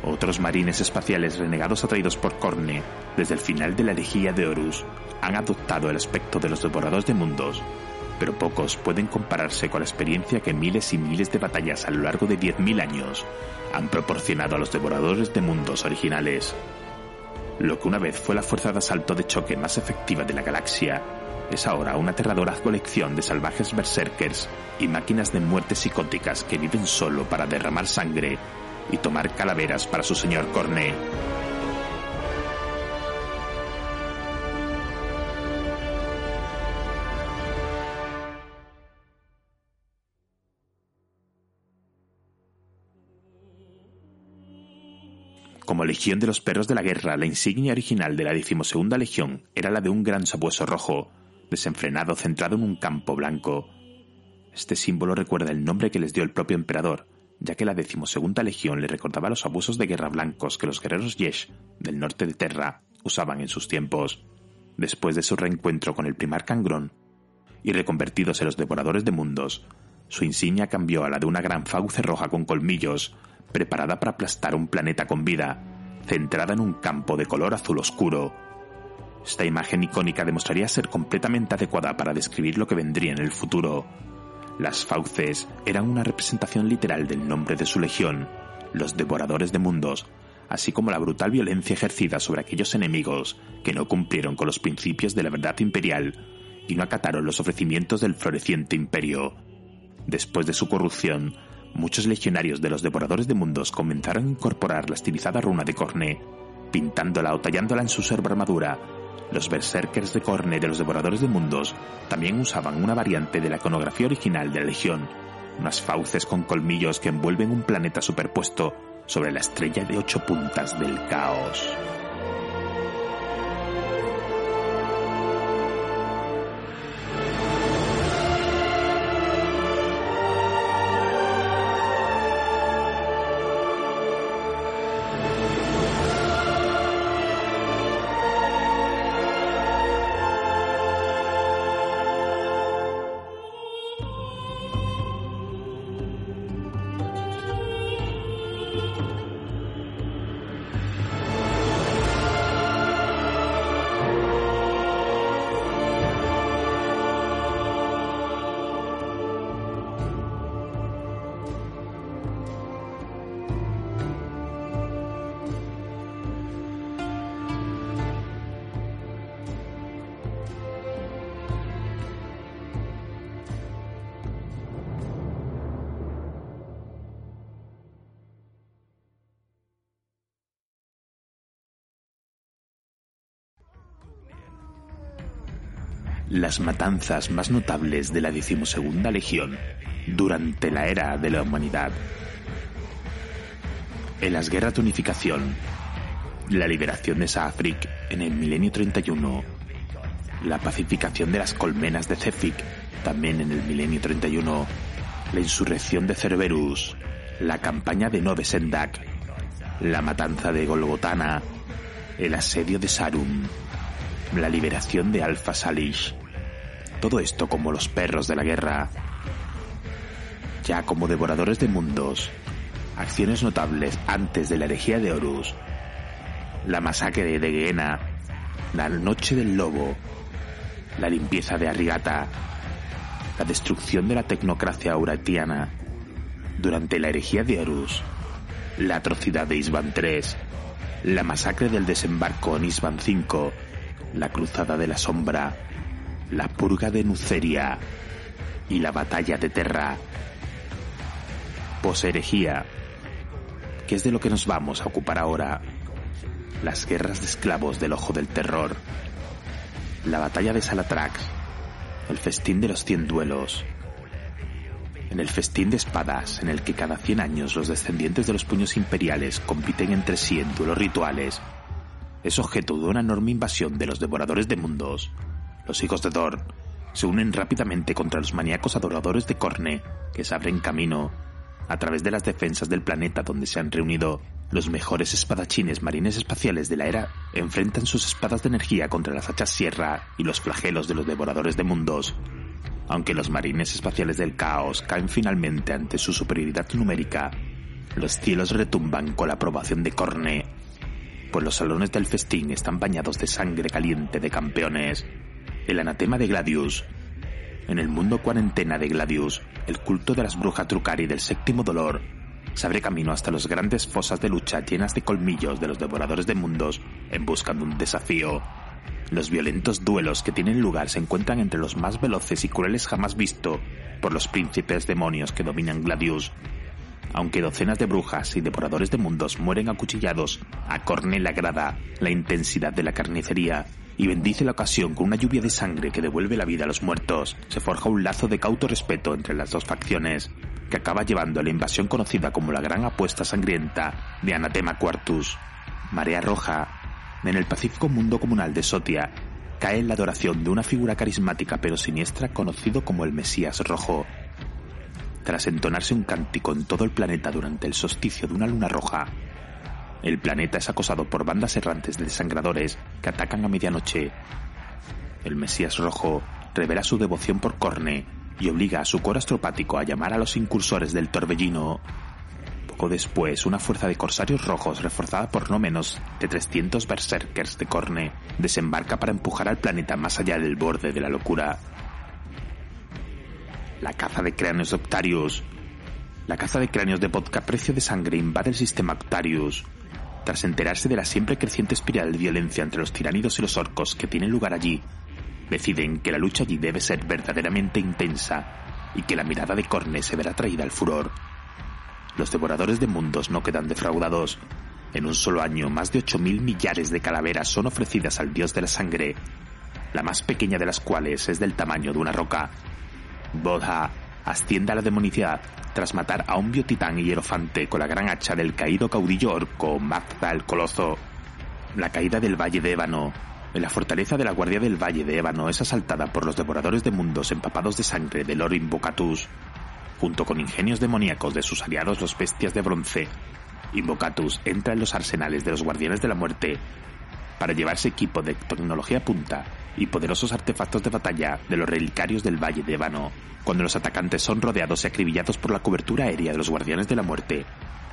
Otros marines espaciales renegados atraídos por Corne desde el final de la elegía de Horus han adoptado el aspecto de los devoradores de mundos, pero pocos pueden compararse con la experiencia que miles y miles de batallas a lo largo de 10.000 años han proporcionado a los devoradores de mundos originales. Lo que una vez fue la fuerza de asalto de choque más efectiva de la galaxia, es ahora una aterradora colección de salvajes berserkers y máquinas de muerte psicóticas que viven solo para derramar sangre y tomar calaveras para su señor Corné. Como Legión de los Perros de la Guerra, la insignia original de la decimosegunda Legión era la de un gran sabueso rojo, desenfrenado centrado en un campo blanco. Este símbolo recuerda el nombre que les dio el propio emperador, ya que la decimosegunda Legión le recordaba los abusos de guerra blancos que los guerreros Yesh del norte de Terra usaban en sus tiempos. Después de su reencuentro con el primar Cangrón y reconvertidos en los devoradores de mundos, su insignia cambió a la de una gran fauce roja con colmillos, preparada para aplastar un planeta con vida, centrada en un campo de color azul oscuro. Esta imagen icónica demostraría ser completamente adecuada para describir lo que vendría en el futuro. Las fauces eran una representación literal del nombre de su legión, los devoradores de mundos, así como la brutal violencia ejercida sobre aquellos enemigos que no cumplieron con los principios de la verdad imperial y no acataron los ofrecimientos del floreciente imperio. Después de su corrupción, muchos legionarios de los devoradores de mundos comenzaron a incorporar la estilizada runa de Corne, pintándola o tallándola en su serva armadura. Los berserkers de Corne de los devoradores de mundos también usaban una variante de la iconografía original de la legión, unas fauces con colmillos que envuelven un planeta superpuesto sobre la estrella de ocho puntas del caos. Las matanzas más notables de la decimosegunda Legión durante la era de la humanidad. En las guerras de unificación, la liberación de Saafrik en el milenio 31, la pacificación de las colmenas de Zephic también en el milenio 31, la insurrección de Cerberus, la campaña de Nove Sendak, la matanza de Golgotana, el asedio de Sarum, la liberación de Alpha Salish, todo esto como los perros de la guerra. Ya como devoradores de mundos, Acciones notables antes de la herejía de Horus. La masacre de Gehenna. La noche del lobo. La limpieza de Arrigata. La destrucción de la tecnocracia auratiana. Durante la herejía de Horus. La atrocidad de Isban III. La masacre del desembarco en Isban V. La cruzada de la sombra. La purga de Nuceria. Y la batalla de Terra poserejía, que es de lo que nos vamos a ocupar ahora. Las guerras de esclavos del ojo del terror, la batalla de Salatrax, el festín de los cien duelos, en el festín de espadas en el que cada cien años los descendientes de los puños imperiales compiten entre sí en duelos rituales, es objeto de una enorme invasión de los devoradores de mundos. Los hijos de Thor se unen rápidamente contra los maníacos adoradores de Corne, que se abren camino a través de las defensas del planeta donde se han reunido los mejores espadachines marines espaciales de la era, enfrentan sus espadas de energía contra las hachas sierra y los flagelos de los devoradores de mundos. Aunque los marines espaciales del caos caen finalmente ante su superioridad numérica, los cielos retumban con la aprobación de Corne, pues los salones del festín están bañados de sangre caliente de campeones. El anatema de Gladius en el mundo cuarentena de Gladius, el culto de las brujas Trucari del séptimo dolor se abre camino hasta las grandes fosas de lucha llenas de colmillos de los devoradores de mundos en busca de un desafío. Los violentos duelos que tienen lugar se encuentran entre los más veloces y crueles jamás visto por los príncipes demonios que dominan Gladius. Aunque docenas de brujas y devoradores de mundos mueren acuchillados, a Cornel grada la intensidad de la carnicería y bendice la ocasión con una lluvia de sangre que devuelve la vida a los muertos. Se forja un lazo de cauto respeto entre las dos facciones, que acaba llevando a la invasión conocida como la Gran Apuesta Sangrienta de Anatema Quartus. Marea Roja, en el pacífico mundo comunal de Sotia, cae en la adoración de una figura carismática pero siniestra conocido como el Mesías Rojo. Tras entonarse un cántico en todo el planeta durante el solsticio de una luna roja, el planeta es acosado por bandas errantes de desangradores que atacan a medianoche. El Mesías Rojo revela su devoción por Corne y obliga a su coro astropático a llamar a los incursores del torbellino. Poco después, una fuerza de corsarios rojos, reforzada por no menos de 300 berserkers de Corne, desembarca para empujar al planeta más allá del borde de la locura. La caza de cráneos de Octarius. La caza de cráneos de precio de sangre invade el sistema Octarius, tras enterarse de la siempre creciente espiral de violencia entre los tiránidos y los orcos que tienen lugar allí, deciden que la lucha allí debe ser verdaderamente intensa y que la mirada de Corne se verá traída al furor. Los devoradores de mundos no quedan defraudados. En un solo año, más de 8.000 millares de calaveras son ofrecidas al dios de la sangre, la más pequeña de las cuales es del tamaño de una roca. Bodha asciende a la demonicidad tras matar a un biotitán hierofante con la gran hacha del caído caudillo orco Mazda el Coloso. La caída del Valle de Ébano. La fortaleza de la Guardia del Valle de Ébano es asaltada por los devoradores de mundos empapados de sangre de Loro Invocatus. Junto con ingenios demoníacos de sus aliados los bestias de bronce, Invocatus entra en los arsenales de los Guardianes de la Muerte para llevarse equipo de tecnología punta y poderosos artefactos de batalla de los relicarios del Valle de Ébano cuando los atacantes son rodeados y acribillados por la cobertura aérea de los guardianes de la muerte,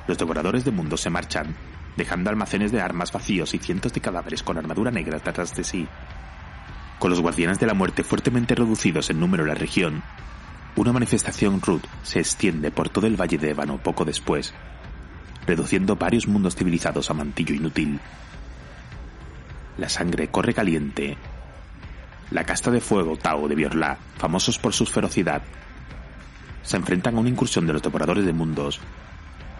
los devoradores de mundos se marchan, dejando almacenes de armas vacíos y cientos de cadáveres con armadura negra detrás de sí. Con los guardianes de la muerte fuertemente reducidos en número en la región, una manifestación Ruth se extiende por todo el valle de Ébano poco después, reduciendo varios mundos civilizados a mantillo inútil. La sangre corre caliente la casta de fuego Tao de Biorla, famosos por su ferocidad, se enfrentan a una incursión de los devoradores de mundos.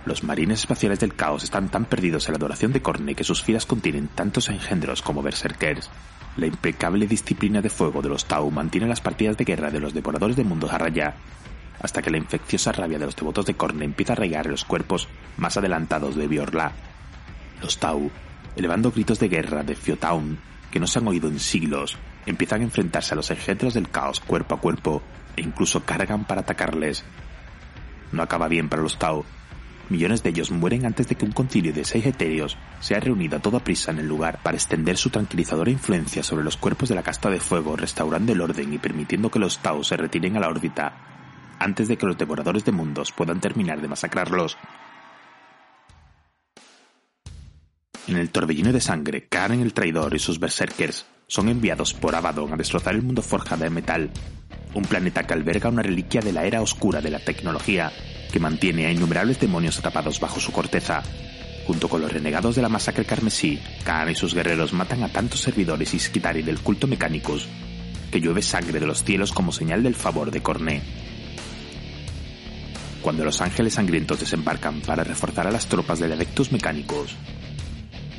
Los marines espaciales del caos están tan perdidos en la adoración de Corne que sus filas contienen tantos engendros como berserkers. La impecable disciplina de fuego de los Tau mantiene las partidas de guerra de los devoradores de mundos a raya, hasta que la infecciosa rabia de los devotos de Corne empieza a rayar en los cuerpos más adelantados de Biorla. Los Tau, elevando gritos de guerra de Fiotaun que no se han oído en siglos, empiezan a enfrentarse a los engendros del caos cuerpo a cuerpo e incluso cargan para atacarles. No acaba bien para los Tau. Millones de ellos mueren antes de que un concilio de seis etéreos sea reunido a toda prisa en el lugar para extender su tranquilizadora influencia sobre los cuerpos de la casta de fuego, restaurando el orden y permitiendo que los Tau se retiren a la órbita antes de que los devoradores de mundos puedan terminar de masacrarlos. En el torbellino de sangre, Karen el traidor y sus berserkers son enviados por Abaddon a destrozar el mundo forjado de metal, un planeta que alberga una reliquia de la era oscura de la tecnología que mantiene a innumerables demonios atrapados bajo su corteza. Junto con los renegados de la masacre carmesí, Khan y sus guerreros matan a tantos servidores y Skitari del culto mecánicos que llueve sangre de los cielos como señal del favor de Corné. Cuando los ángeles sangrientos desembarcan para reforzar a las tropas de adeptos mecánicos,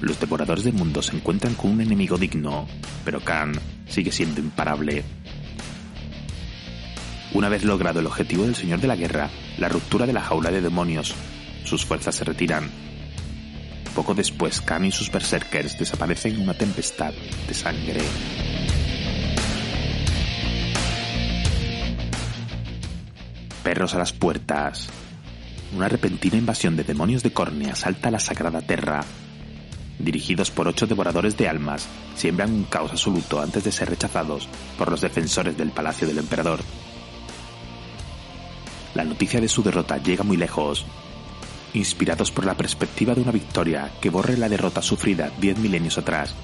los devoradores de mundos se encuentran con un enemigo digno, pero Khan sigue siendo imparable. Una vez logrado el objetivo del Señor de la Guerra, la ruptura de la jaula de demonios, sus fuerzas se retiran. Poco después, Khan y sus berserkers desaparecen en una tempestad de sangre. Perros a las puertas. Una repentina invasión de demonios de Córnea asalta la sagrada Terra, dirigidos por ocho devoradores de almas, siembran un caos absoluto antes de ser rechazados por los defensores del palacio del emperador. La noticia de su derrota llega muy lejos, inspirados por la perspectiva de una victoria que borre la derrota sufrida diez milenios atrás.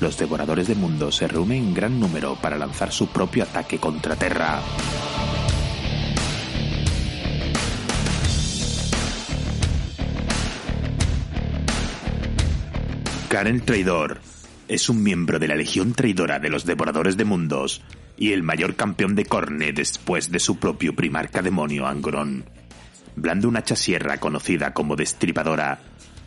Los devoradores de mundos se reúnen en gran número para lanzar su propio ataque contra Terra. Karen Traidor es un miembro de la Legión Traidora de los Devoradores de Mundos y el mayor campeón de Corne después de su propio primarca demonio Angron. Blando una hacha sierra conocida como Destripadora,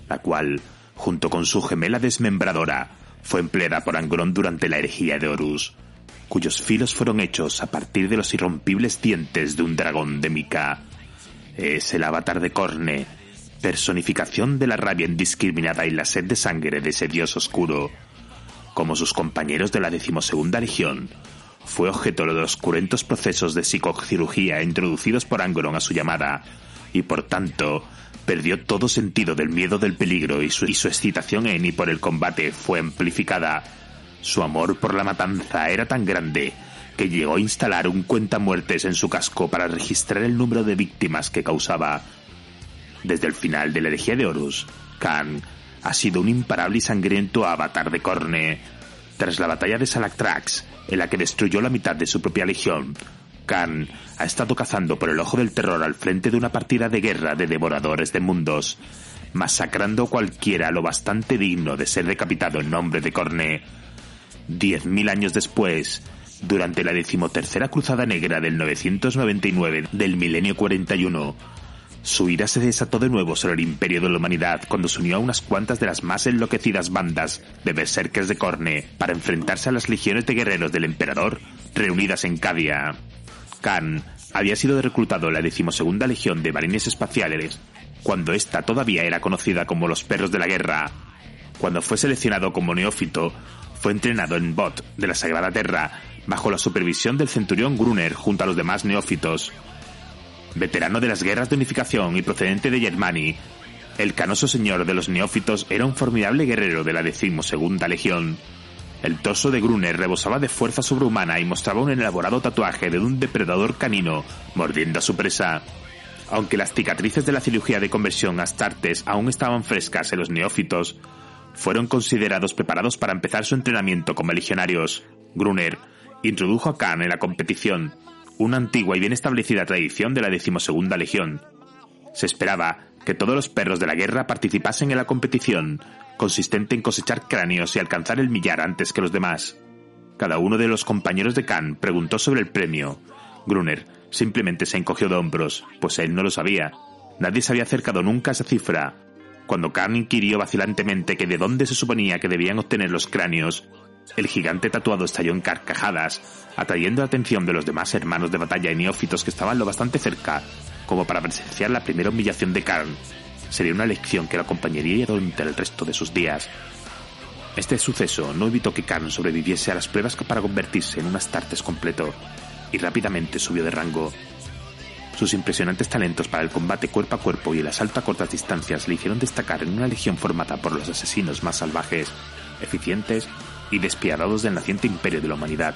la cual, junto con su gemela Desmembradora, fue empleada por Angron durante la herejía de Horus, cuyos filos fueron hechos a partir de los irrompibles dientes de un dragón de Mika. Es el avatar de Corne, personificación de la rabia indiscriminada y la sed de sangre de ese dios oscuro. Como sus compañeros de la decimosegunda legión, fue objeto de los cruentos procesos de psicocirugía introducidos por Angoron a su llamada, y por tanto perdió todo sentido del miedo del peligro y su, y su excitación en y por el combate fue amplificada. Su amor por la matanza era tan grande que llegó a instalar un cuentamuertes en su casco para registrar el número de víctimas que causaba desde el final de la herejía de Horus, Khan ha sido un imparable y sangriento avatar de Corne. Tras la batalla de Salactrax, en la que destruyó la mitad de su propia legión, Khan ha estado cazando por el ojo del terror al frente de una partida de guerra de devoradores de mundos, masacrando cualquiera lo bastante digno de ser decapitado en nombre de Corne. Diez mil años después, durante la decimotercera cruzada negra del 999 del milenio 41, su ira se desató de nuevo sobre el imperio de la humanidad cuando se unió a unas cuantas de las más enloquecidas bandas de berserkers de Corne para enfrentarse a las legiones de guerreros del emperador reunidas en Cadia. Khan había sido reclutado en la decimosegunda legión de marines espaciales cuando ésta todavía era conocida como los perros de la guerra. Cuando fue seleccionado como neófito, fue entrenado en Bot de la Sagrada Terra bajo la supervisión del centurión Gruner junto a los demás neófitos veterano de las guerras de unificación y procedente de Germani, el canoso señor de los neófitos era un formidable guerrero de la decimosegunda legión. El torso de Gruner rebosaba de fuerza sobrehumana y mostraba un elaborado tatuaje de un depredador canino mordiendo a su presa. Aunque las cicatrices de la cirugía de conversión Astartes aún estaban frescas en los neófitos, fueron considerados preparados para empezar su entrenamiento como legionarios. Gruner introdujo a Khan en la competición una antigua y bien establecida tradición de la decimosegunda legión. Se esperaba que todos los perros de la guerra participasen en la competición, consistente en cosechar cráneos y alcanzar el millar antes que los demás. Cada uno de los compañeros de Khan preguntó sobre el premio. Gruner simplemente se encogió de hombros, pues él no lo sabía. Nadie se había acercado nunca a esa cifra. Cuando Khan inquirió vacilantemente que de dónde se suponía que debían obtener los cráneos, el gigante tatuado estalló en carcajadas, atrayendo la atención de los demás hermanos de batalla y neófitos que estaban lo bastante cerca como para presenciar la primera humillación de Karn. Sería una lección que lo acompañaría durante el resto de sus días. Este suceso no evitó que Karn sobreviviese a las pruebas para convertirse en un Astartes completo, y rápidamente subió de rango. Sus impresionantes talentos para el combate cuerpo a cuerpo y el asalto a cortas distancias le hicieron destacar en una legión formada por los asesinos más salvajes, eficientes y despiadados del naciente imperio de la humanidad,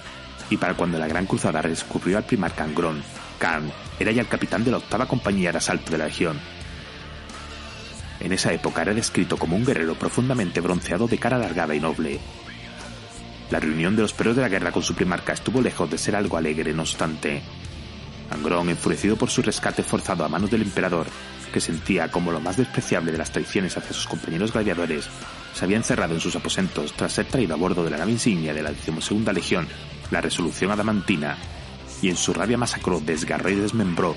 y para cuando la Gran Cruzada redescubrió al primar Kangron, Khan era ya el capitán de la octava compañía de asalto de la legión. En esa época era descrito como un guerrero profundamente bronceado de cara alargada y noble. La reunión de los perros de la guerra con su primarca estuvo lejos de ser algo alegre, no obstante. Angron, enfurecido por su rescate forzado a manos del emperador, que sentía como lo más despreciable de las traiciones hacia sus compañeros gladiadores, se había encerrado en sus aposentos tras ser traído a bordo de la nave insignia de la decimosegunda legión, la resolución adamantina, y en su rabia masacró, desgarró y desmembró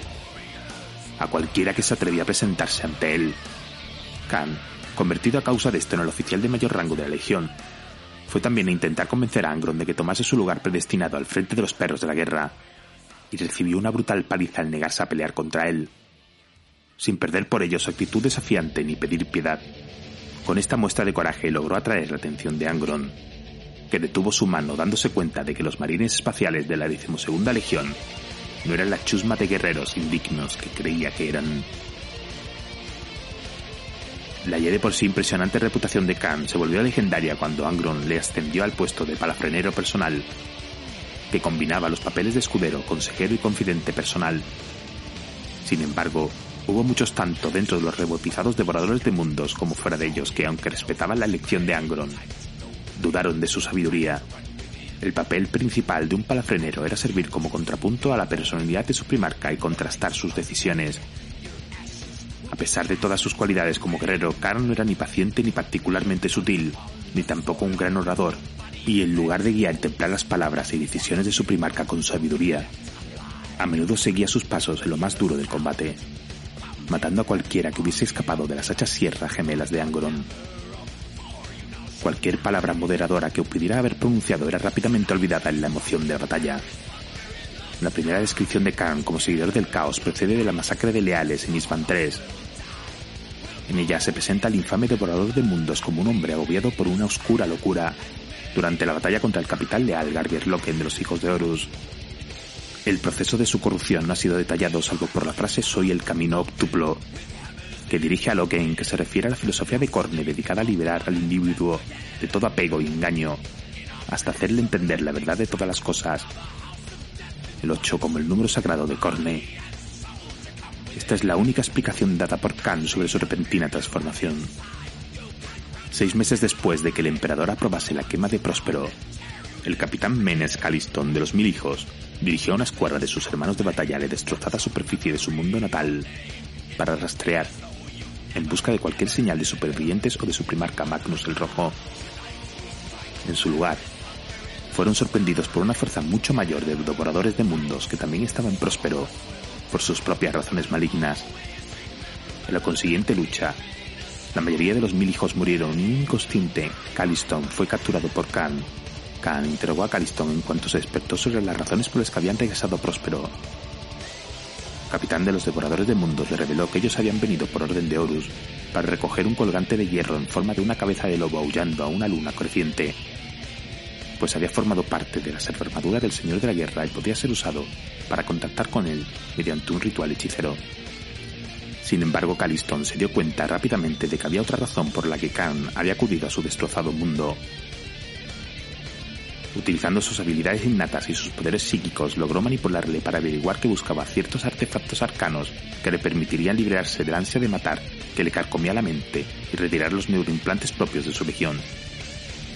a cualquiera que se atrevía a presentarse ante él. Khan, convertido a causa de esto en el oficial de mayor rango de la legión, fue también a intentar convencer a Angron de que tomase su lugar predestinado al frente de los perros de la guerra, y recibió una brutal paliza al negarse a pelear contra él, sin perder por ello su actitud desafiante ni pedir piedad. Con esta muestra de coraje logró atraer la atención de Angron, que detuvo su mano dándose cuenta de que los marines espaciales de la decimosegunda legión no eran la chusma de guerreros indignos que creía que eran. La ya de por sí impresionante reputación de Khan se volvió legendaria cuando Angron le ascendió al puesto de palafrenero personal, que combinaba los papeles de escudero, consejero y confidente personal. Sin embargo, hubo muchos tanto dentro de los rebautizados devoradores de mundos como fuera de ellos que, aunque respetaban la elección de Angron, dudaron de su sabiduría. El papel principal de un palafrenero era servir como contrapunto a la personalidad de su primarca y contrastar sus decisiones. A pesar de todas sus cualidades como guerrero, Karn no era ni paciente ni particularmente sutil, ni tampoco un gran orador, y en lugar de guiar y templar las palabras y decisiones de su primarca con sabiduría, a menudo seguía sus pasos en lo más duro del combate, matando a cualquiera que hubiese escapado de las hachas sierra gemelas de Angoron. Cualquier palabra moderadora que pudiera haber pronunciado era rápidamente olvidada en la emoción de la batalla. La primera descripción de Khan como seguidor del caos procede de la masacre de leales en Isban 3. En ella se presenta al infame devorador de mundos como un hombre agobiado por una oscura locura durante la batalla contra el capitán leal Garbier Loken de los hijos de Horus. El proceso de su corrupción no ha sido detallado salvo por la frase soy el camino octuplo que dirige a Loken, que se refiere a la filosofía de Corne dedicada a liberar al individuo de todo apego y engaño, hasta hacerle entender la verdad de todas las cosas. El 8 como el número sagrado de Corne. Esta es la única explicación dada por Khan sobre su repentina transformación. Seis meses después de que el emperador aprobase la quema de Próspero, el capitán Menes Caliston de los Mil Hijos dirigió una escuadra de sus hermanos de batalla a la destrozada superficie de su mundo natal para rastrear en busca de cualquier señal de supervivientes o de su primarca Magnus el Rojo. En su lugar, fueron sorprendidos por una fuerza mucho mayor de devoradores de mundos que también estaban próspero por sus propias razones malignas. En la consiguiente lucha, la mayoría de los mil hijos murieron y un inconsciente, Caliston, fue capturado por Khan. Khan interrogó a Caliston en cuanto se despertó sobre las razones por las que habían regresado próspero. Capitán de los devoradores de mundos le reveló que ellos habían venido por orden de Horus para recoger un colgante de hierro en forma de una cabeza de lobo aullando a una luna creciente, pues había formado parte de la armadura del Señor de la Guerra y podía ser usado para contactar con él mediante un ritual hechicero. Sin embargo, Caliston se dio cuenta rápidamente de que había otra razón por la que Khan había acudido a su destrozado mundo Utilizando sus habilidades innatas y sus poderes psíquicos, logró manipularle para averiguar que buscaba ciertos artefactos arcanos que le permitirían librarse del ansia de matar que le carcomía la mente y retirar los neuroimplantes propios de su legión.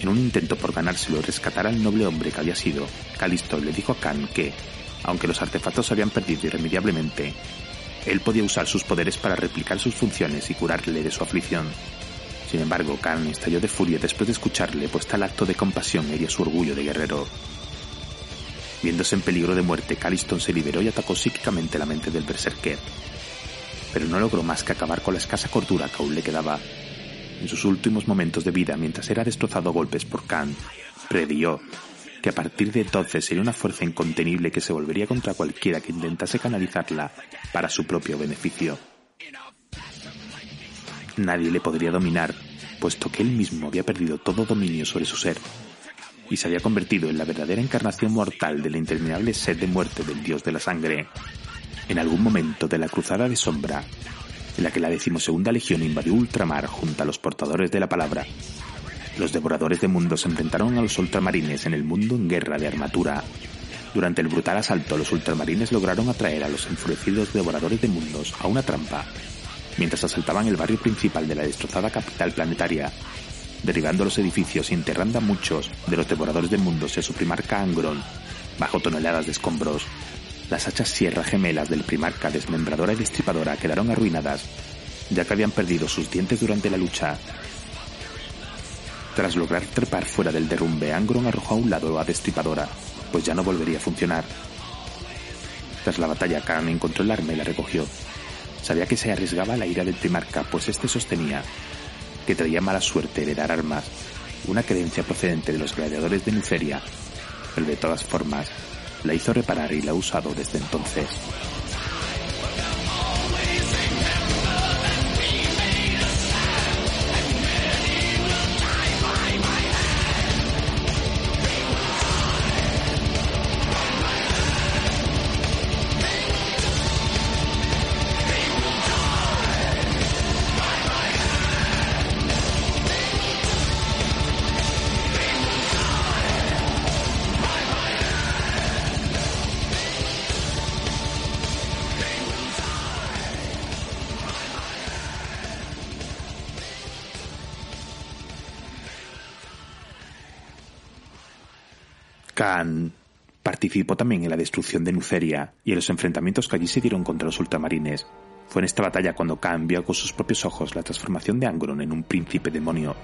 En un intento por ganárselo y rescatar al noble hombre que había sido, Calisto le dijo a Khan que, aunque los artefactos se habían perdido irremediablemente, él podía usar sus poderes para replicar sus funciones y curarle de su aflicción. Sin embargo, Khan estalló de furia después de escucharle, pues tal acto de compasión hería su orgullo de guerrero. Viéndose en peligro de muerte, Caliston se liberó y atacó psíquicamente la mente del berserker. Pero no logró más que acabar con la escasa cordura que aún le quedaba. En sus últimos momentos de vida, mientras era destrozado a golpes por Khan, predió que a partir de entonces sería una fuerza incontenible que se volvería contra cualquiera que intentase canalizarla para su propio beneficio nadie le podría dominar, puesto que él mismo había perdido todo dominio sobre su ser y se había convertido en la verdadera encarnación mortal de la interminable sed de muerte del dios de la sangre. En algún momento de la cruzada de sombra, en la que la decimosegunda legión invadió ultramar junto a los portadores de la palabra, los devoradores de mundos se enfrentaron a los ultramarines en el mundo en guerra de armatura. Durante el brutal asalto, los ultramarines lograron atraer a los enfurecidos devoradores de mundos a una trampa mientras asaltaban el barrio principal de la destrozada capital planetaria, derribando los edificios y enterrando a muchos de los devoradores de mundos y a su primarca Angron bajo toneladas de escombros. Las hachas sierra gemelas del primarca desmembradora y destripadora quedaron arruinadas, ya que habían perdido sus dientes durante la lucha. Tras lograr trepar fuera del derrumbe, Angron arrojó a un lado a destripadora, pues ya no volvería a funcionar. Tras la batalla, Khan encontró el arma y la recogió. Sabía que se arriesgaba la ira del primarca, pues este sostenía que traía mala suerte heredar armas, una creencia procedente de los gladiadores de Nuceria, pero de todas formas la hizo reparar y la ha usado desde entonces. Khan participó también en la destrucción de Nuceria y en los enfrentamientos que allí se dieron contra los ultramarines. Fue en esta batalla cuando Khan vio con sus propios ojos la transformación de Angron en un príncipe demonio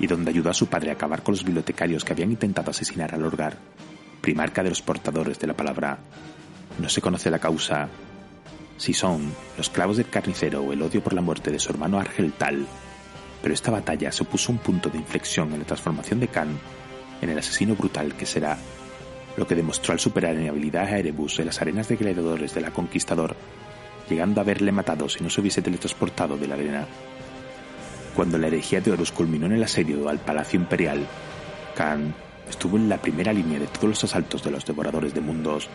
y donde ayudó a su padre a acabar con los bibliotecarios que habían intentado asesinar a Lorgar, primarca de los portadores de la palabra. No se conoce la causa, si son los clavos del carnicero o el odio por la muerte de su hermano Argeltal, pero esta batalla supuso un punto de inflexión en la transformación de Khan en el asesino brutal que será, lo que demostró al superar en habilidad a Erebus en las arenas de gladiadores de la Conquistador, llegando a haberle matado si no se hubiese teletransportado de la arena. Cuando la herejía de Horus culminó en el asedio al Palacio Imperial, Khan estuvo en la primera línea de todos los asaltos de los devoradores de mundos.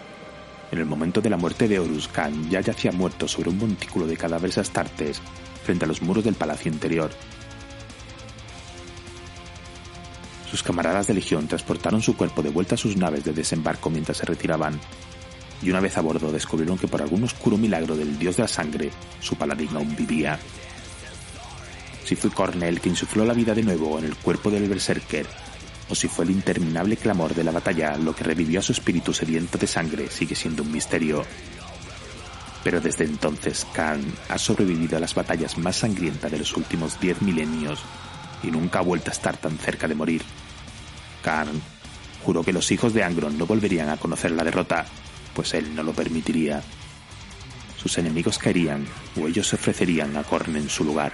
En el momento de la muerte de Horus, Khan ya yacía muerto sobre un montículo de cadáveres astartes frente a los muros del palacio interior, Sus camaradas de Legión transportaron su cuerpo de vuelta a sus naves de desembarco mientras se retiraban, y una vez a bordo descubrieron que por algún oscuro milagro del dios de la sangre, su paladín aún vivía. Si fue Cornell quien insufló la vida de nuevo en el cuerpo del berserker, o si fue el interminable clamor de la batalla lo que revivió a su espíritu sediento de sangre, sigue siendo un misterio. Pero desde entonces Khan ha sobrevivido a las batallas más sangrientas de los últimos diez milenios y nunca ha vuelto a estar tan cerca de morir. Karn juró que los hijos de Angron no volverían a conocer la derrota, pues él no lo permitiría. Sus enemigos caerían o ellos se ofrecerían a Korn en su lugar.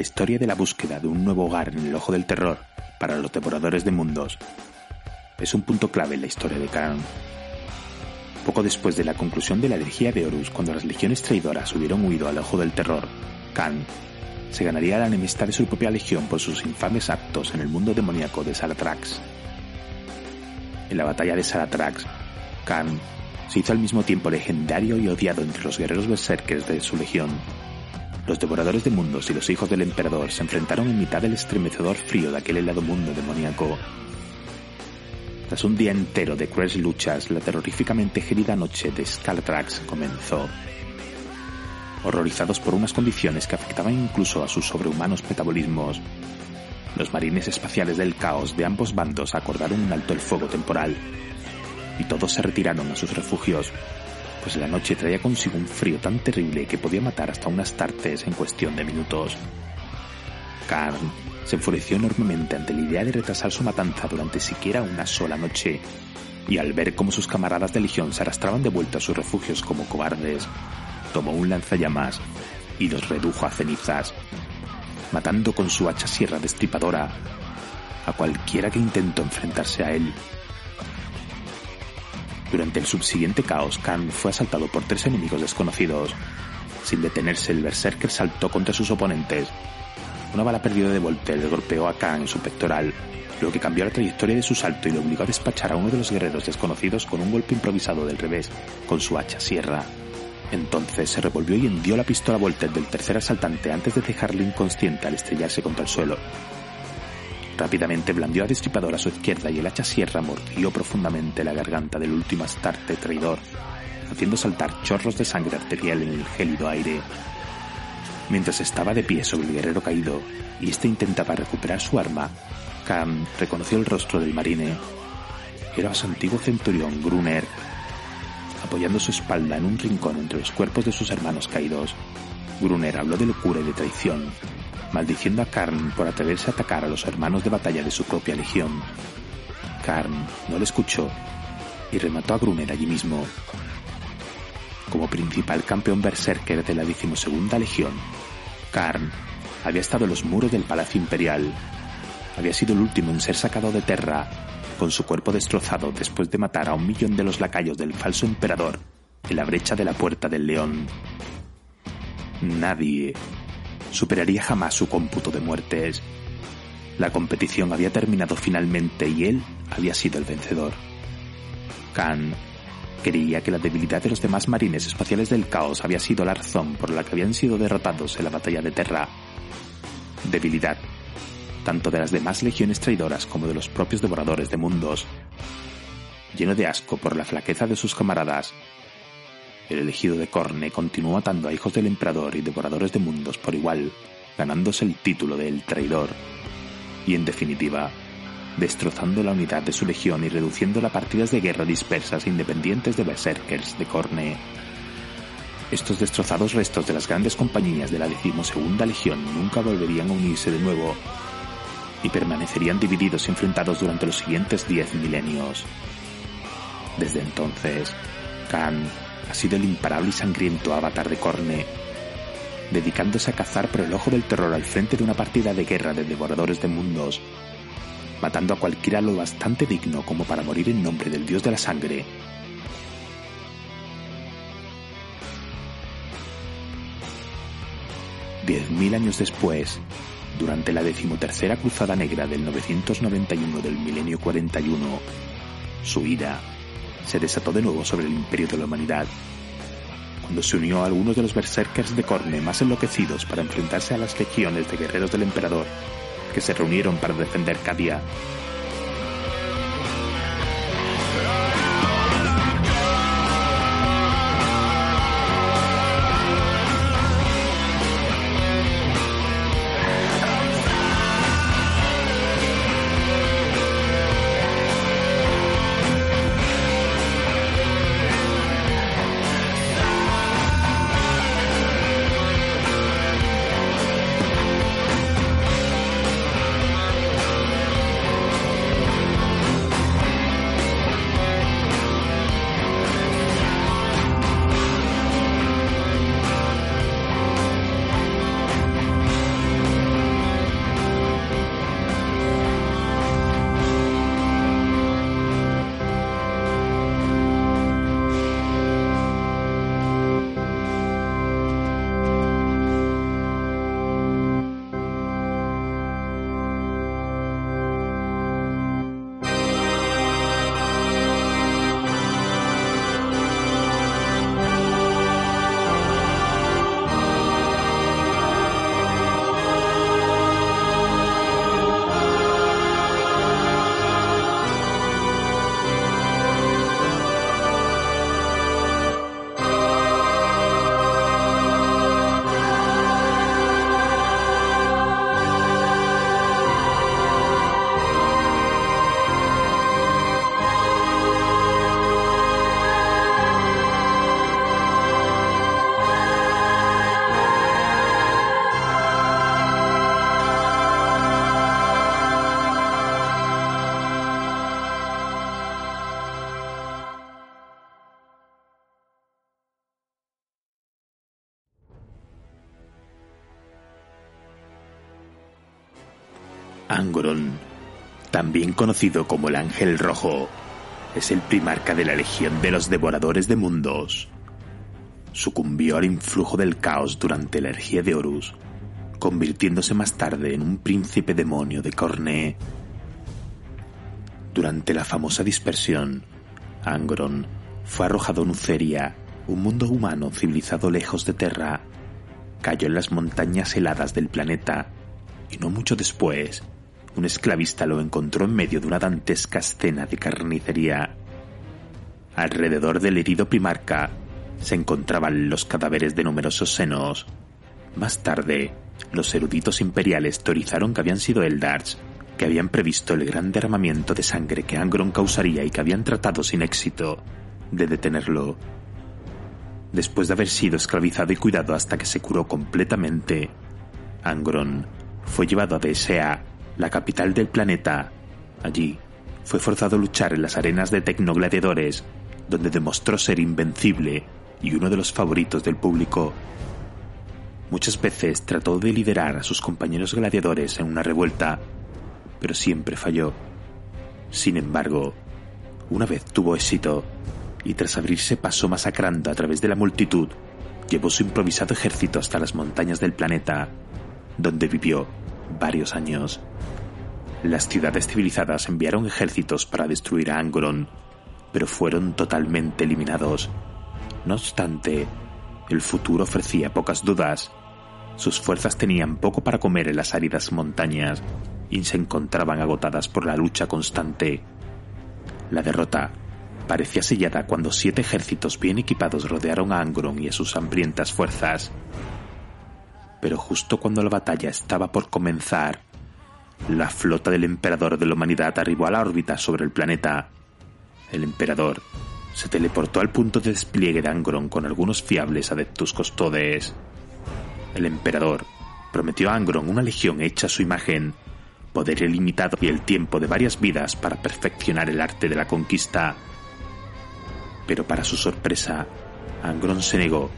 La historia de la búsqueda de un nuevo hogar en el ojo del terror para los devoradores de mundos es un punto clave en la historia de Khan. Poco después de la conclusión de la herejía de Horus, cuando las legiones traidoras hubieron huido al ojo del terror, Khan se ganaría la enemistad de su propia legión por sus infames actos en el mundo demoníaco de Salatrax. En la batalla de Salatrax, Khan se hizo al mismo tiempo legendario y odiado entre los guerreros berserkers de su legión los devoradores de mundos y los hijos del emperador se enfrentaron en mitad del estremecedor frío de aquel helado mundo demoníaco. Tras un día entero de crueles luchas, la terroríficamente gélida noche de Scalatrax comenzó. Horrorizados por unas condiciones que afectaban incluso a sus sobrehumanos metabolismos, los marines espaciales del caos de ambos bandos acordaron un alto el fuego temporal, y todos se retiraron a sus refugios pues la noche traía consigo un frío tan terrible que podía matar hasta unas tartes en cuestión de minutos. Karn se enfureció enormemente ante la idea de retrasar su matanza durante siquiera una sola noche, y al ver cómo sus camaradas de legión se arrastraban de vuelta a sus refugios como cobardes, tomó un lanzallamas y los redujo a cenizas, matando con su hacha sierra destripadora a cualquiera que intentó enfrentarse a él. Durante el subsiguiente caos, Khan fue asaltado por tres enemigos desconocidos. Sin detenerse, el berserker saltó contra sus oponentes. Una bala perdida de Volter le golpeó a Khan en su pectoral, lo que cambió la trayectoria de su salto y le obligó a despachar a uno de los guerreros desconocidos con un golpe improvisado del revés con su hacha sierra. Entonces se revolvió y hendió la pistola Volter del tercer asaltante antes de dejarlo inconsciente al estrellarse contra el suelo. Rápidamente blandió a destripador a su izquierda y el hacha sierra mordió profundamente la garganta del último astarte traidor, haciendo saltar chorros de sangre arterial en el gélido aire. Mientras estaba de pie sobre el guerrero caído y éste intentaba recuperar su arma, Khan reconoció el rostro del marine. Era su antiguo centurión Gruner, apoyando su espalda en un rincón entre los cuerpos de sus hermanos caídos. Gruner habló de locura y de traición, maldiciendo a Karn por atreverse a atacar a los hermanos de batalla de su propia legión. Karn no le escuchó y remató a Gruner allí mismo. Como principal campeón berserker de la decimosegunda legión, Karn había estado en los muros del Palacio Imperial. Había sido el último en ser sacado de Terra, con su cuerpo destrozado después de matar a un millón de los lacayos del falso emperador en la brecha de la Puerta del León. Nadie superaría jamás su cómputo de muertes. La competición había terminado finalmente y él había sido el vencedor. Khan creía que la debilidad de los demás marines espaciales del caos había sido la razón por la que habían sido derrotados en la batalla de Terra. Debilidad, tanto de las demás legiones traidoras como de los propios devoradores de mundos. Lleno de asco por la flaqueza de sus camaradas, el elegido de Corne continuó matando a hijos del emperador y devoradores de mundos por igual, ganándose el título de El Traidor. Y en definitiva, destrozando la unidad de su legión y reduciendo las partidas de guerra dispersas e independientes de berserkers de Corne. Estos destrozados restos de las grandes compañías de la decimosegunda legión nunca volverían a unirse de nuevo y permanecerían divididos y enfrentados durante los siguientes diez milenios. Desde entonces, Khan ha sido el imparable y sangriento avatar de Corne, dedicándose a cazar por el ojo del terror al frente de una partida de guerra de devoradores de mundos, matando a cualquiera lo bastante digno como para morir en nombre del dios de la sangre. Diez mil años después, durante la decimotercera Cruzada Negra del 991 del milenio 41, su ira se desató de nuevo sobre el imperio de la humanidad, cuando se unió a algunos de los berserkers de Corne más enloquecidos para enfrentarse a las legiones de guerreros del emperador que se reunieron para defender Cadia Angoron, también conocido como el Ángel Rojo, es el primarca de la Legión de los Devoradores de Mundos. Sucumbió al influjo del caos durante la energía de Horus, convirtiéndose más tarde en un príncipe demonio de Corne. Durante la famosa dispersión, Angoron fue arrojado en Uceria, un mundo humano civilizado lejos de Terra. Cayó en las montañas heladas del planeta y no mucho después un esclavista lo encontró en medio de una dantesca escena de carnicería. Alrededor del herido primarca se encontraban los cadáveres de numerosos senos. Más tarde, los eruditos imperiales teorizaron que habían sido Eldars, que habían previsto el gran derramamiento de sangre que Angron causaría y que habían tratado sin éxito de detenerlo. Después de haber sido esclavizado y cuidado hasta que se curó completamente, Angron fue llevado a Desea la capital del planeta. Allí fue forzado a luchar en las arenas de tecnogladiadores, donde demostró ser invencible y uno de los favoritos del público. Muchas veces trató de liderar a sus compañeros gladiadores en una revuelta, pero siempre falló. Sin embargo, una vez tuvo éxito y tras abrirse paso masacrando a través de la multitud, llevó su improvisado ejército hasta las montañas del planeta, donde vivió varios años. Las ciudades civilizadas enviaron ejércitos para destruir a Angoron, pero fueron totalmente eliminados. No obstante, el futuro ofrecía pocas dudas. Sus fuerzas tenían poco para comer en las áridas montañas y se encontraban agotadas por la lucha constante. La derrota parecía sellada cuando siete ejércitos bien equipados rodearon a Angoron y a sus hambrientas fuerzas pero justo cuando la batalla estaba por comenzar, la flota del emperador de la humanidad arribó a la órbita sobre el planeta. El emperador se teleportó al punto de despliegue de Angron con algunos fiables adeptus costodes. El emperador prometió a Angron una legión hecha a su imagen, poder ilimitado y el tiempo de varias vidas para perfeccionar el arte de la conquista. Pero para su sorpresa, Angron se negó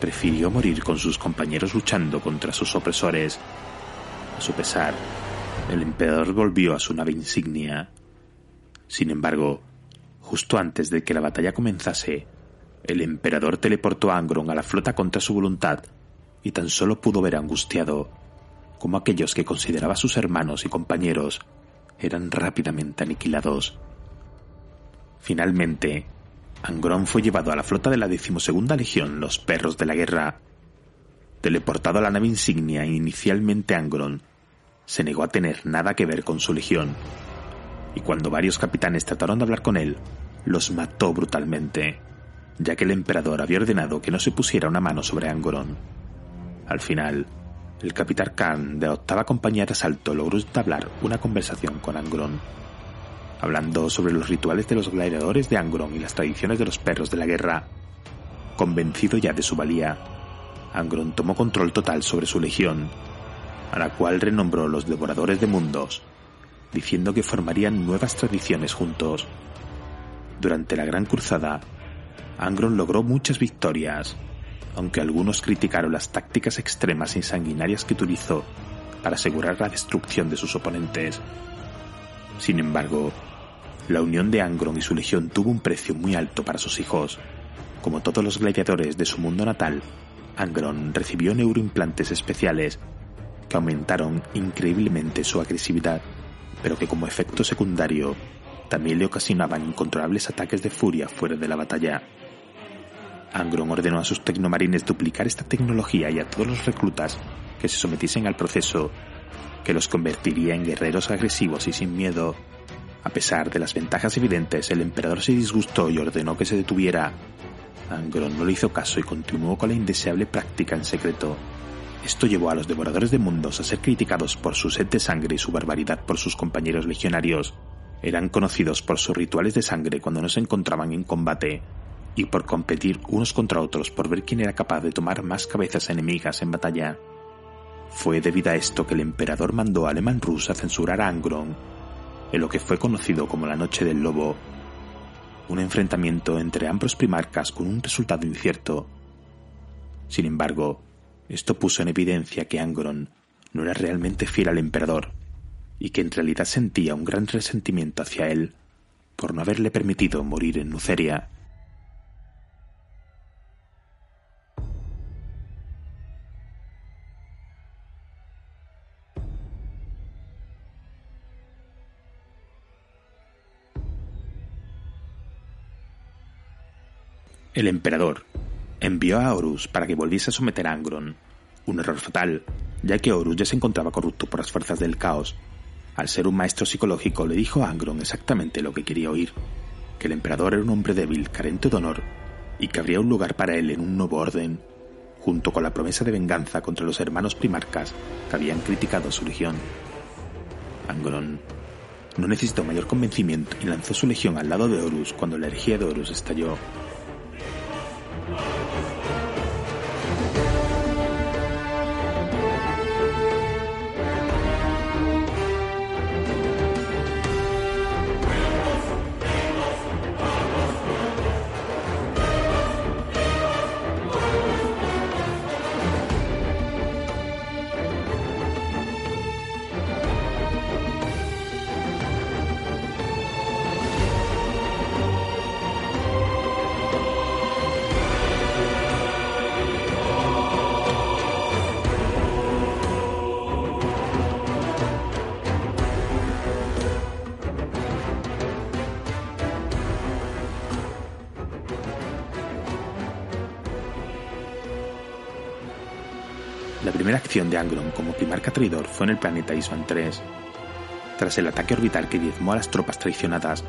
prefirió morir con sus compañeros luchando contra sus opresores. A su pesar, el emperador volvió a su nave insignia. Sin embargo, justo antes de que la batalla comenzase, el emperador teleportó a Angron a la flota contra su voluntad y tan solo pudo ver angustiado como aquellos que consideraba sus hermanos y compañeros eran rápidamente aniquilados. Finalmente, Angron fue llevado a la flota de la decimosegunda legión, los perros de la guerra. Teleportado a la nave insignia, inicialmente Angron se negó a tener nada que ver con su legión, y cuando varios capitanes trataron de hablar con él, los mató brutalmente, ya que el emperador había ordenado que no se pusiera una mano sobre Angron. Al final, el capitán Khan de la octava compañía de asalto logró entablar una conversación con Angron hablando sobre los rituales de los gladiadores de Angron y las tradiciones de los perros de la guerra. Convencido ya de su valía, Angron tomó control total sobre su legión, a la cual renombró los devoradores de mundos, diciendo que formarían nuevas tradiciones juntos. Durante la Gran Cruzada, Angron logró muchas victorias, aunque algunos criticaron las tácticas extremas y sanguinarias que utilizó para asegurar la destrucción de sus oponentes. Sin embargo, la unión de Angron y su legión tuvo un precio muy alto para sus hijos. Como todos los gladiadores de su mundo natal, Angron recibió neuroimplantes especiales que aumentaron increíblemente su agresividad, pero que como efecto secundario también le ocasionaban incontrolables ataques de furia fuera de la batalla. Angron ordenó a sus tecnomarines duplicar esta tecnología y a todos los reclutas que se sometiesen al proceso, que los convertiría en guerreros agresivos y sin miedo a pesar de las ventajas evidentes, el emperador se disgustó y ordenó que se detuviera. Angron no le hizo caso y continuó con la indeseable práctica en secreto. Esto llevó a los devoradores de mundos a ser criticados por su sed de sangre y su barbaridad por sus compañeros legionarios. Eran conocidos por sus rituales de sangre cuando no se encontraban en combate y por competir unos contra otros por ver quién era capaz de tomar más cabezas enemigas en batalla. Fue debido a esto que el emperador mandó a Aleman Rus a censurar a Angron en lo que fue conocido como la Noche del Lobo, un enfrentamiento entre ambos primarcas con un resultado incierto. Sin embargo, esto puso en evidencia que Angron no era realmente fiel al emperador, y que en realidad sentía un gran resentimiento hacia él por no haberle permitido morir en Nuceria. El emperador envió a Horus para que volviese a someter a Angron, un error fatal, ya que Horus ya se encontraba corrupto por las fuerzas del caos. Al ser un maestro psicológico le dijo a Angron exactamente lo que quería oír, que el emperador era un hombre débil, carente de honor, y que habría un lugar para él en un nuevo orden, junto con la promesa de venganza contra los hermanos primarcas que habían criticado su legión. Angron no necesitó mayor convencimiento y lanzó su legión al lado de Horus cuando la energía de Horus estalló Oh! Primera acción de Angron como primarca traidor fue en el planeta Isvan 3. Tras el ataque orbital que diezmó a las tropas traicionadas,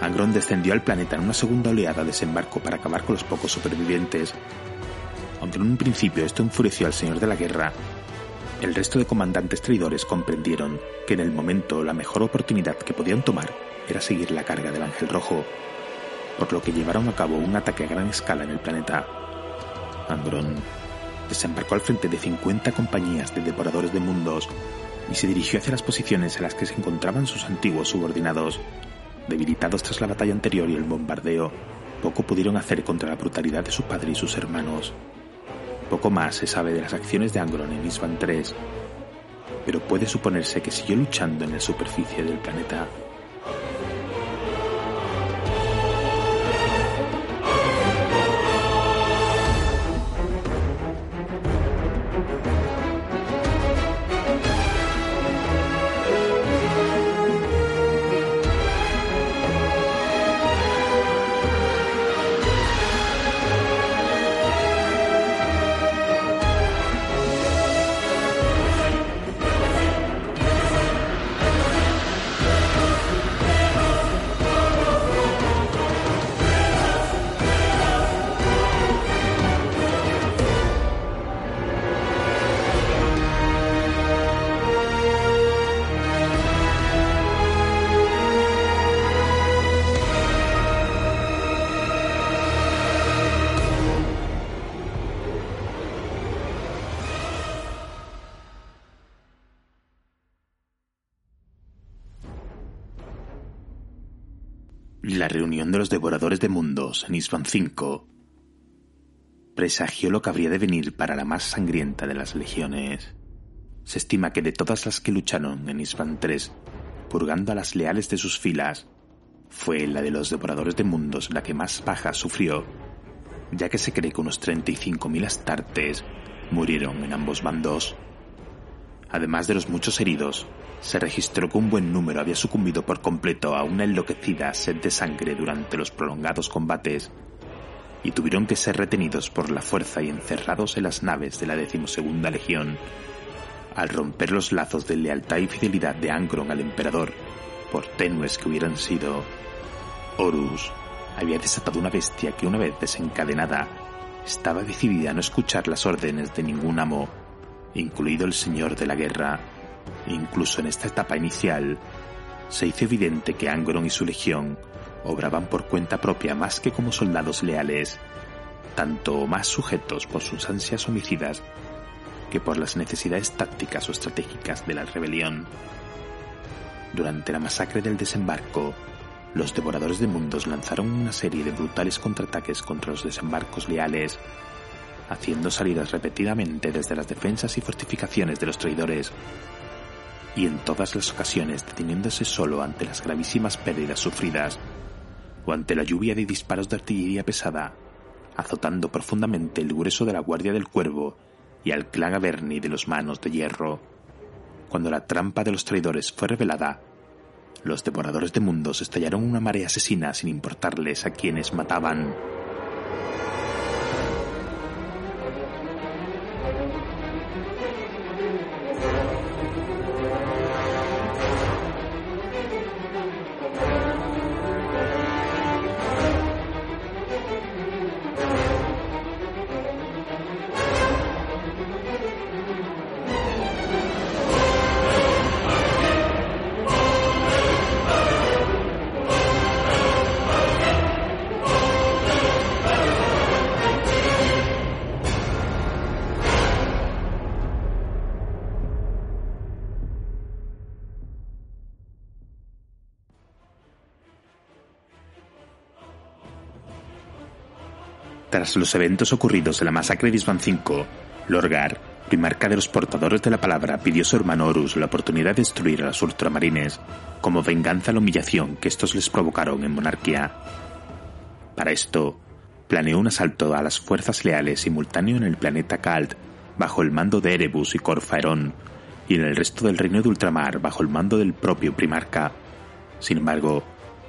Angron descendió al planeta en una segunda oleada de desembarco para acabar con los pocos supervivientes. Aunque en un principio esto enfureció al Señor de la Guerra, el resto de comandantes traidores comprendieron que en el momento la mejor oportunidad que podían tomar era seguir la carga del Ángel Rojo, por lo que llevaron a cabo un ataque a gran escala en el planeta. Angron desembarcó al frente de 50 compañías de devoradores de mundos y se dirigió hacia las posiciones en las que se encontraban sus antiguos subordinados. Debilitados tras la batalla anterior y el bombardeo, poco pudieron hacer contra la brutalidad de su padre y sus hermanos. Poco más se sabe de las acciones de Angron en Isvan 3, pero puede suponerse que siguió luchando en la superficie del planeta Reunión de los devoradores de mundos en Isvan 5 presagió lo que habría de venir para la más sangrienta de las legiones. Se estima que de todas las que lucharon en Isvan 3, purgando a las leales de sus filas, fue la de los devoradores de mundos la que más bajas sufrió, ya que se cree que unos 35.000 astartes murieron en ambos bandos. Además de los muchos heridos, se registró que un buen número había sucumbido por completo a una enloquecida sed de sangre durante los prolongados combates y tuvieron que ser retenidos por la fuerza y encerrados en las naves de la decimosegunda legión. Al romper los lazos de lealtad y fidelidad de Angron al emperador, por tenues que hubieran sido, Horus había desatado una bestia que una vez desencadenada estaba decidida a no escuchar las órdenes de ningún amo, incluido el señor de la guerra. Incluso en esta etapa inicial, se hizo evidente que Angron y su legión obraban por cuenta propia más que como soldados leales, tanto más sujetos por sus ansias homicidas que por las necesidades tácticas o estratégicas de la rebelión. Durante la masacre del desembarco, los devoradores de mundos lanzaron una serie de brutales contraataques contra los desembarcos leales, haciendo salidas repetidamente desde las defensas y fortificaciones de los traidores y en todas las ocasiones deteniéndose solo ante las gravísimas pérdidas sufridas o ante la lluvia de disparos de artillería pesada, azotando profundamente el grueso de la Guardia del Cuervo y al clan Averni de los Manos de Hierro. Cuando la trampa de los traidores fue revelada, los devoradores de mundos estallaron una marea asesina sin importarles a quienes mataban. Tras los eventos ocurridos en la masacre de V, Lorgar, primarca de los portadores de la palabra, pidió a su hermano Horus la oportunidad de destruir a los ultramarines como venganza a la humillación que estos les provocaron en monarquía. Para esto, planeó un asalto a las fuerzas leales simultáneo en el planeta Kald bajo el mando de Erebus y Corfaerón y en el resto del reino de ultramar bajo el mando del propio primarca. Sin embargo,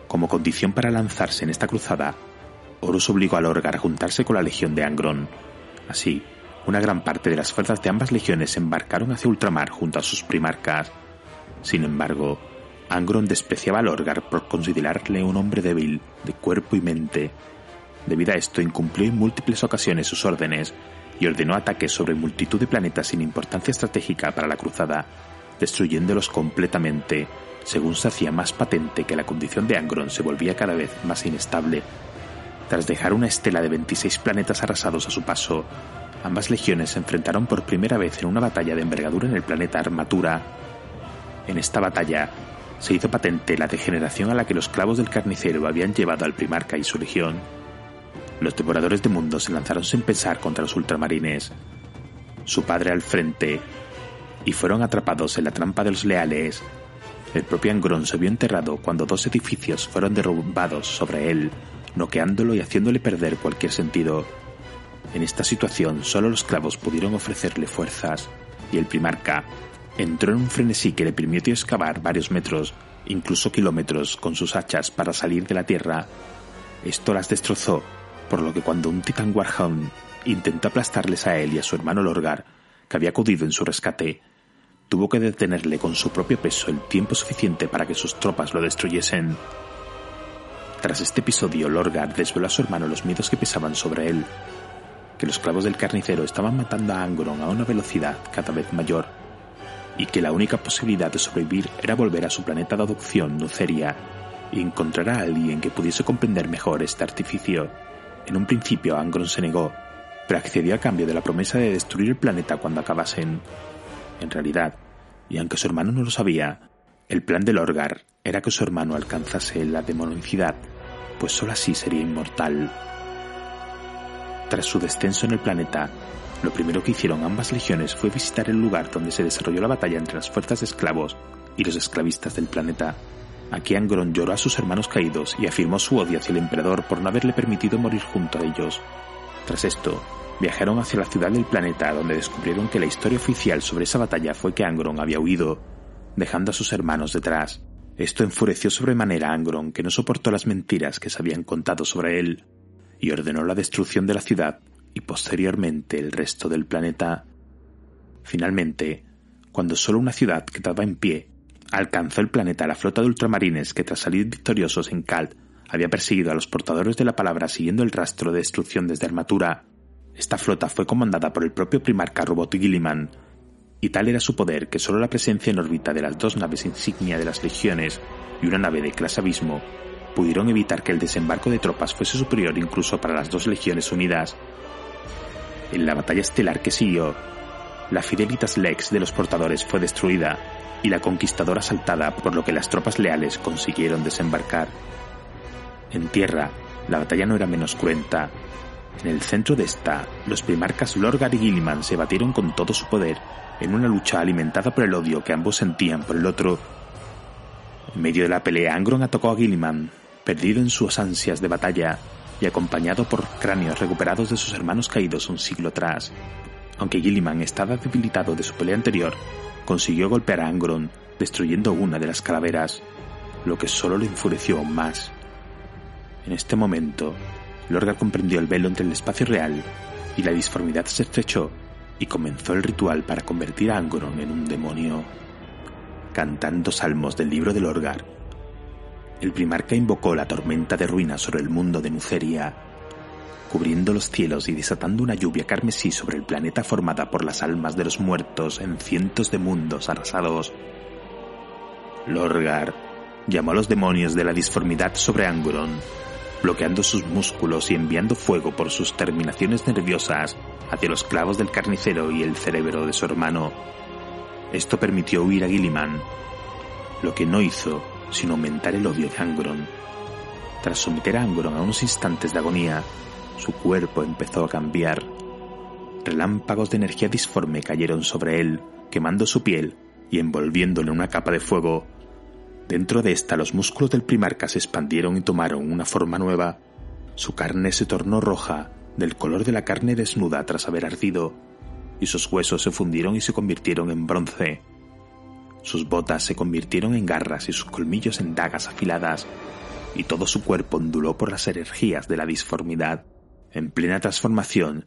como condición para lanzarse en esta cruzada, Horus obligó a Lorgar a juntarse con la legión de Angron. Así, una gran parte de las fuerzas de ambas legiones embarcaron hacia ultramar junto a sus primarcas. Sin embargo, Angron despreciaba a Lorgar por considerarle un hombre débil de cuerpo y mente. Debido a esto, incumplió en múltiples ocasiones sus órdenes y ordenó ataques sobre multitud de planetas sin importancia estratégica para la cruzada, destruyéndolos completamente, según se hacía más patente que la condición de Angron se volvía cada vez más inestable tras dejar una estela de 26 planetas arrasados a su paso, ambas legiones se enfrentaron por primera vez en una batalla de envergadura en el planeta Armatura. En esta batalla, se hizo patente la degeneración a la que los clavos del carnicero habían llevado al primarca y su legión. Los devoradores de mundos se lanzaron sin pensar contra los ultramarines, su padre al frente, y fueron atrapados en la trampa de los leales. El propio Angron se vio enterrado cuando dos edificios fueron derrumbados sobre él noqueándolo y haciéndole perder cualquier sentido. En esta situación solo los clavos pudieron ofrecerle fuerzas, y el primarca entró en un frenesí que le permitió excavar varios metros, incluso kilómetros, con sus hachas para salir de la tierra. Esto las destrozó, por lo que cuando un titán Warhound intentó aplastarles a él y a su hermano Lorgar, que había acudido en su rescate, tuvo que detenerle con su propio peso el tiempo suficiente para que sus tropas lo destruyesen. Tras este episodio, Lorgar desveló a su hermano los miedos que pesaban sobre él, que los clavos del carnicero estaban matando a Angron a una velocidad cada vez mayor, y que la única posibilidad de sobrevivir era volver a su planeta de adopción, Nuceria, y encontrar a alguien que pudiese comprender mejor este artificio. En un principio Angron se negó, pero accedió a cambio de la promesa de destruir el planeta cuando acabasen. En realidad, y aunque su hermano no lo sabía, el plan de Lorgar era que su hermano alcanzase la demonicidad, pues sólo así sería inmortal. Tras su descenso en el planeta, lo primero que hicieron ambas legiones fue visitar el lugar donde se desarrolló la batalla entre las fuerzas de esclavos y los esclavistas del planeta. Aquí Angron lloró a sus hermanos caídos y afirmó su odio hacia el emperador por no haberle permitido morir junto a ellos. Tras esto, viajaron hacia la ciudad del planeta donde descubrieron que la historia oficial sobre esa batalla fue que Angron había huido, dejando a sus hermanos detrás. Esto enfureció sobremanera a Angron, que no soportó las mentiras que se habían contado sobre él, y ordenó la destrucción de la ciudad y posteriormente el resto del planeta. Finalmente, cuando solo una ciudad quedaba en pie, alcanzó el planeta la flota de ultramarines que tras salir victoriosos en Kald había perseguido a los portadores de la palabra siguiendo el rastro de destrucción desde Armatura. Esta flota fue comandada por el propio primarca Robot Gilliman, y tal era su poder que solo la presencia en órbita de las dos naves insignia de las legiones y una nave de clase abismo pudieron evitar que el desembarco de tropas fuese superior incluso para las dos legiones unidas. En la batalla estelar que siguió, la Fidelitas Lex de los portadores fue destruida y la conquistadora asaltada por lo que las tropas leales consiguieron desembarcar. En tierra, la batalla no era menos cruenta. En el centro de esta, los primarcas Lorgar y Gilliman se batieron con todo su poder en una lucha alimentada por el odio que ambos sentían por el otro. En medio de la pelea, Angron atacó a Gilliman, perdido en sus ansias de batalla y acompañado por cráneos recuperados de sus hermanos caídos un siglo atrás. Aunque Gilliman estaba debilitado de su pelea anterior, consiguió golpear a Angron, destruyendo una de las calaveras, lo que solo le enfureció aún más. En este momento, Lorgar comprendió el velo entre el espacio real y la disformidad se estrechó y comenzó el ritual para convertir a Angron en un demonio. Cantando salmos del libro de Lorgar, el primarca invocó la tormenta de ruinas sobre el mundo de Nuceria, cubriendo los cielos y desatando una lluvia carmesí sobre el planeta formada por las almas de los muertos en cientos de mundos arrasados. Lorgar llamó a los demonios de la disformidad sobre Angron bloqueando sus músculos y enviando fuego por sus terminaciones nerviosas hacia los clavos del carnicero y el cerebro de su hermano. Esto permitió huir a Gilliman, lo que no hizo sino aumentar el odio de Angron. Tras someter a Angron a unos instantes de agonía, su cuerpo empezó a cambiar. Relámpagos de energía disforme cayeron sobre él, quemando su piel y envolviéndole en una capa de fuego Dentro de esta los músculos del primarca se expandieron y tomaron una forma nueva. Su carne se tornó roja, del color de la carne desnuda tras haber ardido, y sus huesos se fundieron y se convirtieron en bronce. Sus botas se convirtieron en garras y sus colmillos en dagas afiladas, y todo su cuerpo onduló por las energías de la disformidad. En plena transformación,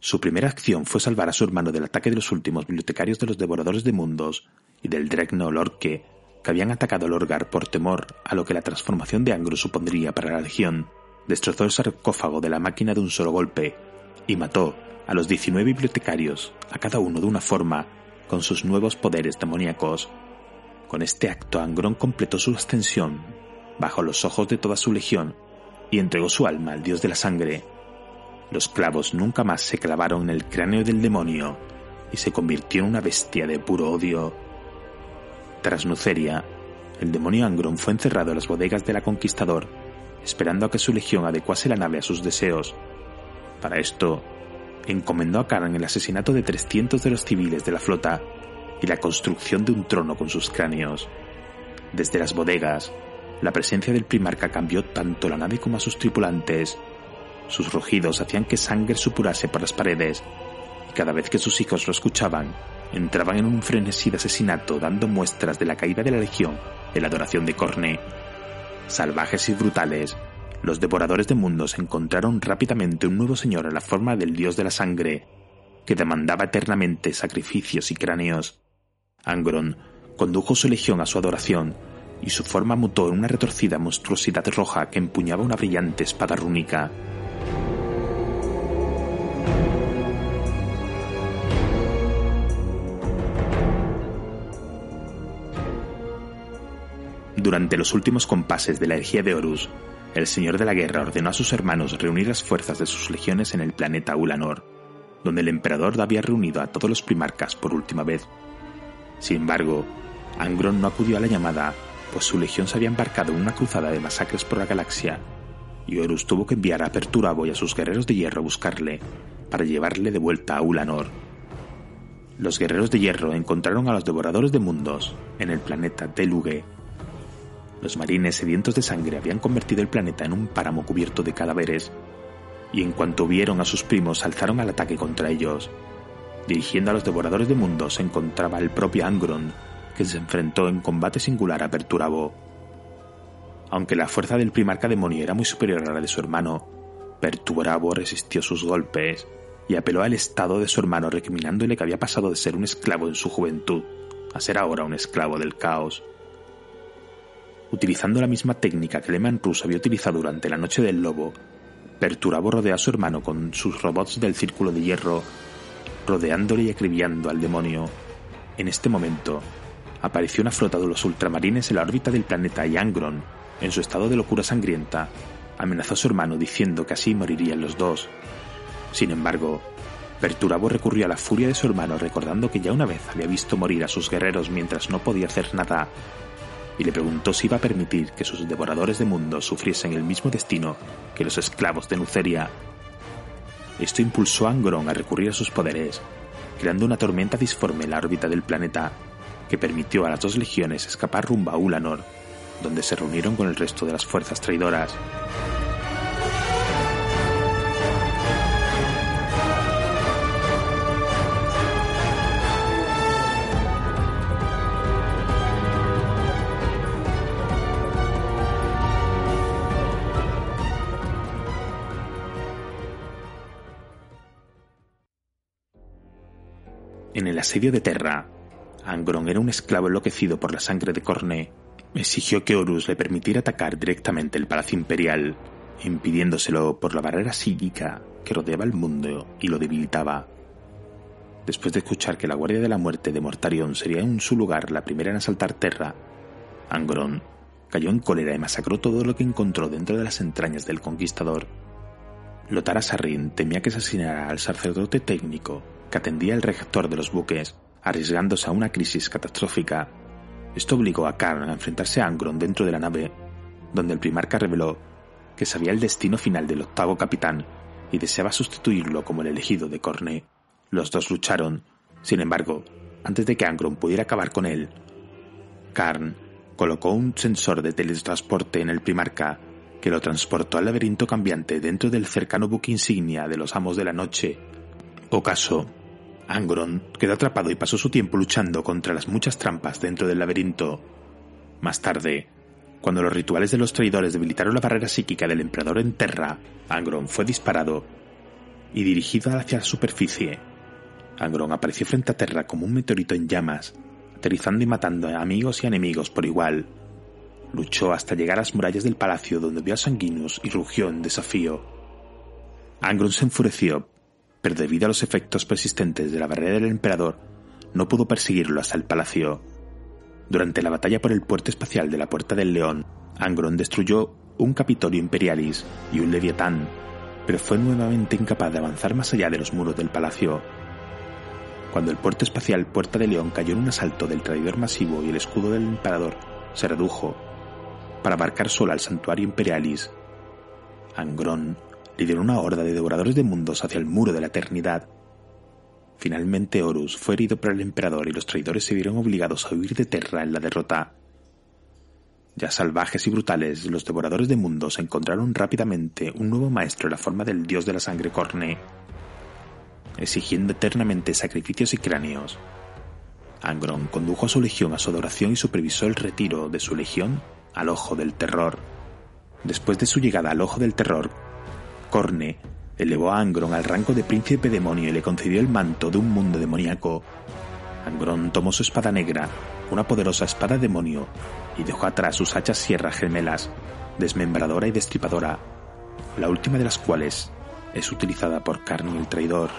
su primera acción fue salvar a su hermano del ataque de los últimos bibliotecarios de los devoradores de mundos y del Dregno Lorque, que habían atacado al Orgar por temor a lo que la transformación de Angro supondría para la Legión, destrozó el sarcófago de la máquina de un solo golpe y mató a los 19 bibliotecarios, a cada uno de una forma, con sus nuevos poderes demoníacos. Con este acto Angron completó su ascensión, bajo los ojos de toda su legión, y entregó su alma al dios de la sangre. Los clavos nunca más se clavaron en el cráneo del demonio, y se convirtió en una bestia de puro odio tras Nuceria, el demonio Angron fue encerrado en las bodegas de la Conquistador, esperando a que su legión adecuase la nave a sus deseos. Para esto, encomendó a Karan el asesinato de 300 de los civiles de la flota y la construcción de un trono con sus cráneos. Desde las bodegas, la presencia del primarca cambió tanto la nave como a sus tripulantes. Sus rugidos hacían que sangre supurase por las paredes, y cada vez que sus hijos lo escuchaban, entraban en un frenesí de asesinato dando muestras de la caída de la legión en la adoración de Corne. Salvajes y brutales, los devoradores de mundos encontraron rápidamente un nuevo señor en la forma del dios de la sangre, que demandaba eternamente sacrificios y cráneos. Angron condujo su legión a su adoración, y su forma mutó en una retorcida monstruosidad roja que empuñaba una brillante espada rúnica. Durante los últimos compases de la herejía de Horus, el Señor de la Guerra ordenó a sus hermanos reunir las fuerzas de sus legiones en el planeta Ulanor, donde el emperador había reunido a todos los primarcas por última vez. Sin embargo, Angron no acudió a la llamada, pues su legión se había embarcado en una cruzada de masacres por la galaxia, y Horus tuvo que enviar a Perturabo y a sus guerreros de hierro a buscarle, para llevarle de vuelta a Ulanor. Los guerreros de hierro encontraron a los devoradores de mundos en el planeta Telugue los marines sedientos de sangre habían convertido el planeta en un páramo cubierto de cadáveres, y en cuanto vieron a sus primos alzaron al ataque contra ellos. Dirigiendo a los devoradores de mundos se encontraba el propio Angron, que se enfrentó en combate singular a Perturabo. Aunque la fuerza del primarca demonio era muy superior a la de su hermano, Perturabo resistió sus golpes y apeló al estado de su hermano recriminándole que había pasado de ser un esclavo en su juventud a ser ahora un esclavo del caos. Utilizando la misma técnica que Lehman Rus había utilizado durante la Noche del Lobo, Perturabo rodeó a su hermano con sus robots del Círculo de Hierro, rodeándole y acribillando al demonio. En este momento, apareció una flota de los ultramarines en la órbita del planeta y Angron, en su estado de locura sangrienta, amenazó a su hermano diciendo que así morirían los dos. Sin embargo, Perturabo recurrió a la furia de su hermano recordando que ya una vez había visto morir a sus guerreros mientras no podía hacer nada y le preguntó si iba a permitir que sus devoradores de mundos sufriesen el mismo destino que los esclavos de Nuceria. Esto impulsó a Angron a recurrir a sus poderes, creando una tormenta disforme en la órbita del planeta que permitió a las dos legiones escapar rumbo a Ulanor, donde se reunieron con el resto de las fuerzas traidoras. En el asedio de Terra, Angron era un esclavo enloquecido por la sangre de Corne. Exigió que Horus le permitiera atacar directamente el Palacio Imperial, impidiéndoselo por la barrera psíquica que rodeaba el mundo y lo debilitaba. Después de escuchar que la Guardia de la Muerte de Mortarion sería en su lugar la primera en asaltar Terra, Angron cayó en cólera y masacró todo lo que encontró dentro de las entrañas del conquistador. Lothar Sarrin temía que asesinara al sacerdote técnico que atendía el reactor de los buques, arriesgándose a una crisis catastrófica. Esto obligó a Karn a enfrentarse a Angron dentro de la nave, donde el primarca reveló que sabía el destino final del octavo capitán y deseaba sustituirlo como el elegido de Corne. Los dos lucharon, sin embargo, antes de que Angron pudiera acabar con él, Karn colocó un sensor de teletransporte en el primarca que lo transportó al laberinto cambiante dentro del cercano buque insignia de los amos de la noche. Ocaso Angron quedó atrapado y pasó su tiempo luchando contra las muchas trampas dentro del laberinto. Más tarde, cuando los rituales de los traidores debilitaron la barrera psíquica del emperador en Terra, Angron fue disparado y dirigido hacia la superficie. Angron apareció frente a Terra como un meteorito en llamas, aterrizando y matando a amigos y enemigos por igual. Luchó hasta llegar a las murallas del palacio donde vio a Sanguinus y rugió en desafío. Angron se enfureció, pero debido a los efectos persistentes de la barrera del emperador, no pudo perseguirlo hasta el palacio. Durante la batalla por el puerto espacial de la Puerta del León, Angron destruyó un Capitolio Imperialis y un Leviatán, pero fue nuevamente incapaz de avanzar más allá de los muros del palacio. Cuando el puerto espacial Puerta de León cayó en un asalto del traidor masivo y el escudo del emperador se redujo para abarcar solo al santuario Imperialis, Angron lideró una horda de devoradores de mundos hacia el muro de la eternidad. Finalmente Horus fue herido por el emperador y los traidores se vieron obligados a huir de Terra en la derrota. Ya salvajes y brutales, los devoradores de mundos encontraron rápidamente un nuevo maestro en la forma del dios de la sangre Corne, exigiendo eternamente sacrificios y cráneos. Angron condujo a su legión a su adoración y supervisó el retiro de su legión al Ojo del Terror. Después de su llegada al Ojo del Terror, Corne elevó a Angron al rango de príncipe demonio y le concedió el manto de un mundo demoníaco. Angron tomó su espada negra, una poderosa espada demonio, y dejó atrás sus hachas sierra gemelas, desmembradora y destripadora, la última de las cuales es utilizada por Carne el traidor.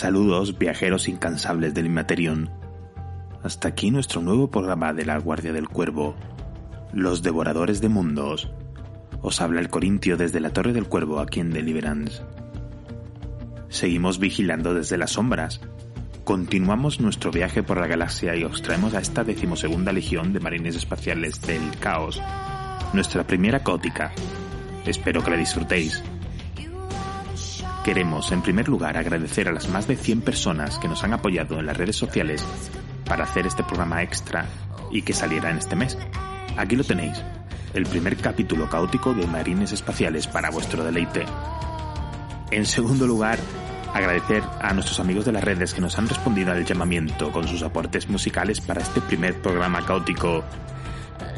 Saludos viajeros incansables del Inmaterion. Hasta aquí nuestro nuevo programa de la Guardia del Cuervo, Los Devoradores de Mundos. Os habla el Corintio desde la Torre del Cuervo aquí en Deliverance. Seguimos vigilando desde las sombras. Continuamos nuestro viaje por la galaxia y os traemos a esta decimosegunda legión de marines espaciales del caos, nuestra primera caótica. Espero que la disfrutéis. Queremos, en primer lugar, agradecer a las más de 100 personas que nos han apoyado en las redes sociales para hacer este programa extra y que saliera en este mes. Aquí lo tenéis, el primer capítulo caótico de Marines Espaciales para vuestro deleite. En segundo lugar, agradecer a nuestros amigos de las redes que nos han respondido al llamamiento con sus aportes musicales para este primer programa caótico.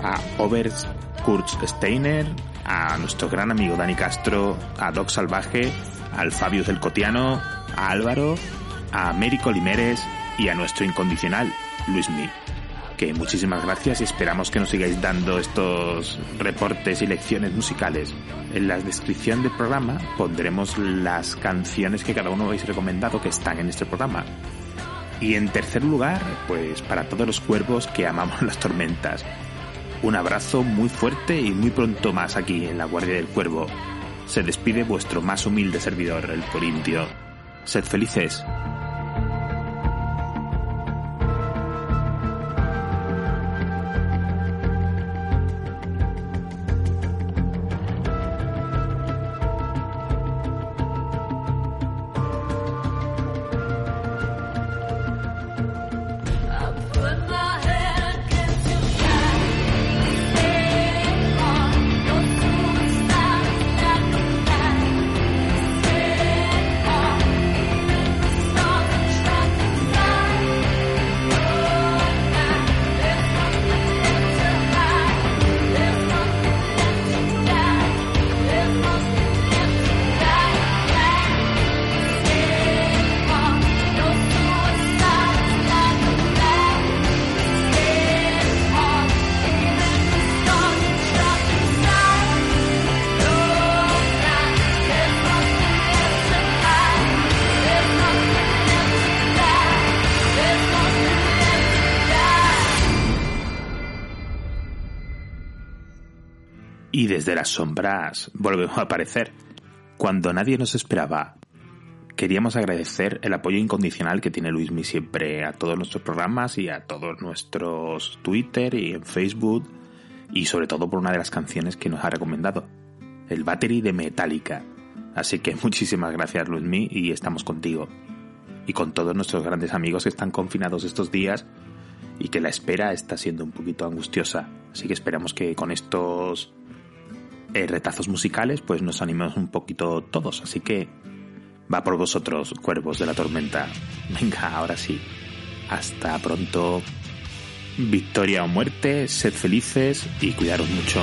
a Overs Kurz Steiner, a nuestro gran amigo Dani Castro, a Doc Salvaje, al Fabius del Cotiano, a Álvaro, a Américo Limeres y a nuestro incondicional Luis Mi. Que muchísimas gracias y esperamos que nos sigáis dando estos reportes y lecciones musicales. En la descripción del programa pondremos las canciones que cada uno habéis recomendado que están en este programa. Y en tercer lugar, pues para todos los cuervos que amamos las tormentas. Un abrazo muy fuerte y muy pronto más aquí en la Guardia del Cuervo. Se despide vuestro más humilde servidor, el Corintio. Sed felices. Desde las sombras volvemos a aparecer. Cuando nadie nos esperaba, queríamos agradecer el apoyo incondicional que tiene Luismi siempre a todos nuestros programas y a todos nuestros Twitter y en Facebook y sobre todo por una de las canciones que nos ha recomendado, el Battery de Metallica. Así que muchísimas gracias Luismi y estamos contigo. Y con todos nuestros grandes amigos que están confinados estos días y que la espera está siendo un poquito angustiosa. Así que esperamos que con estos eh, retazos musicales, pues nos animamos un poquito todos. Así que va por vosotros, cuervos de la tormenta. Venga, ahora sí. Hasta pronto. Victoria o muerte, sed felices y cuidaros mucho.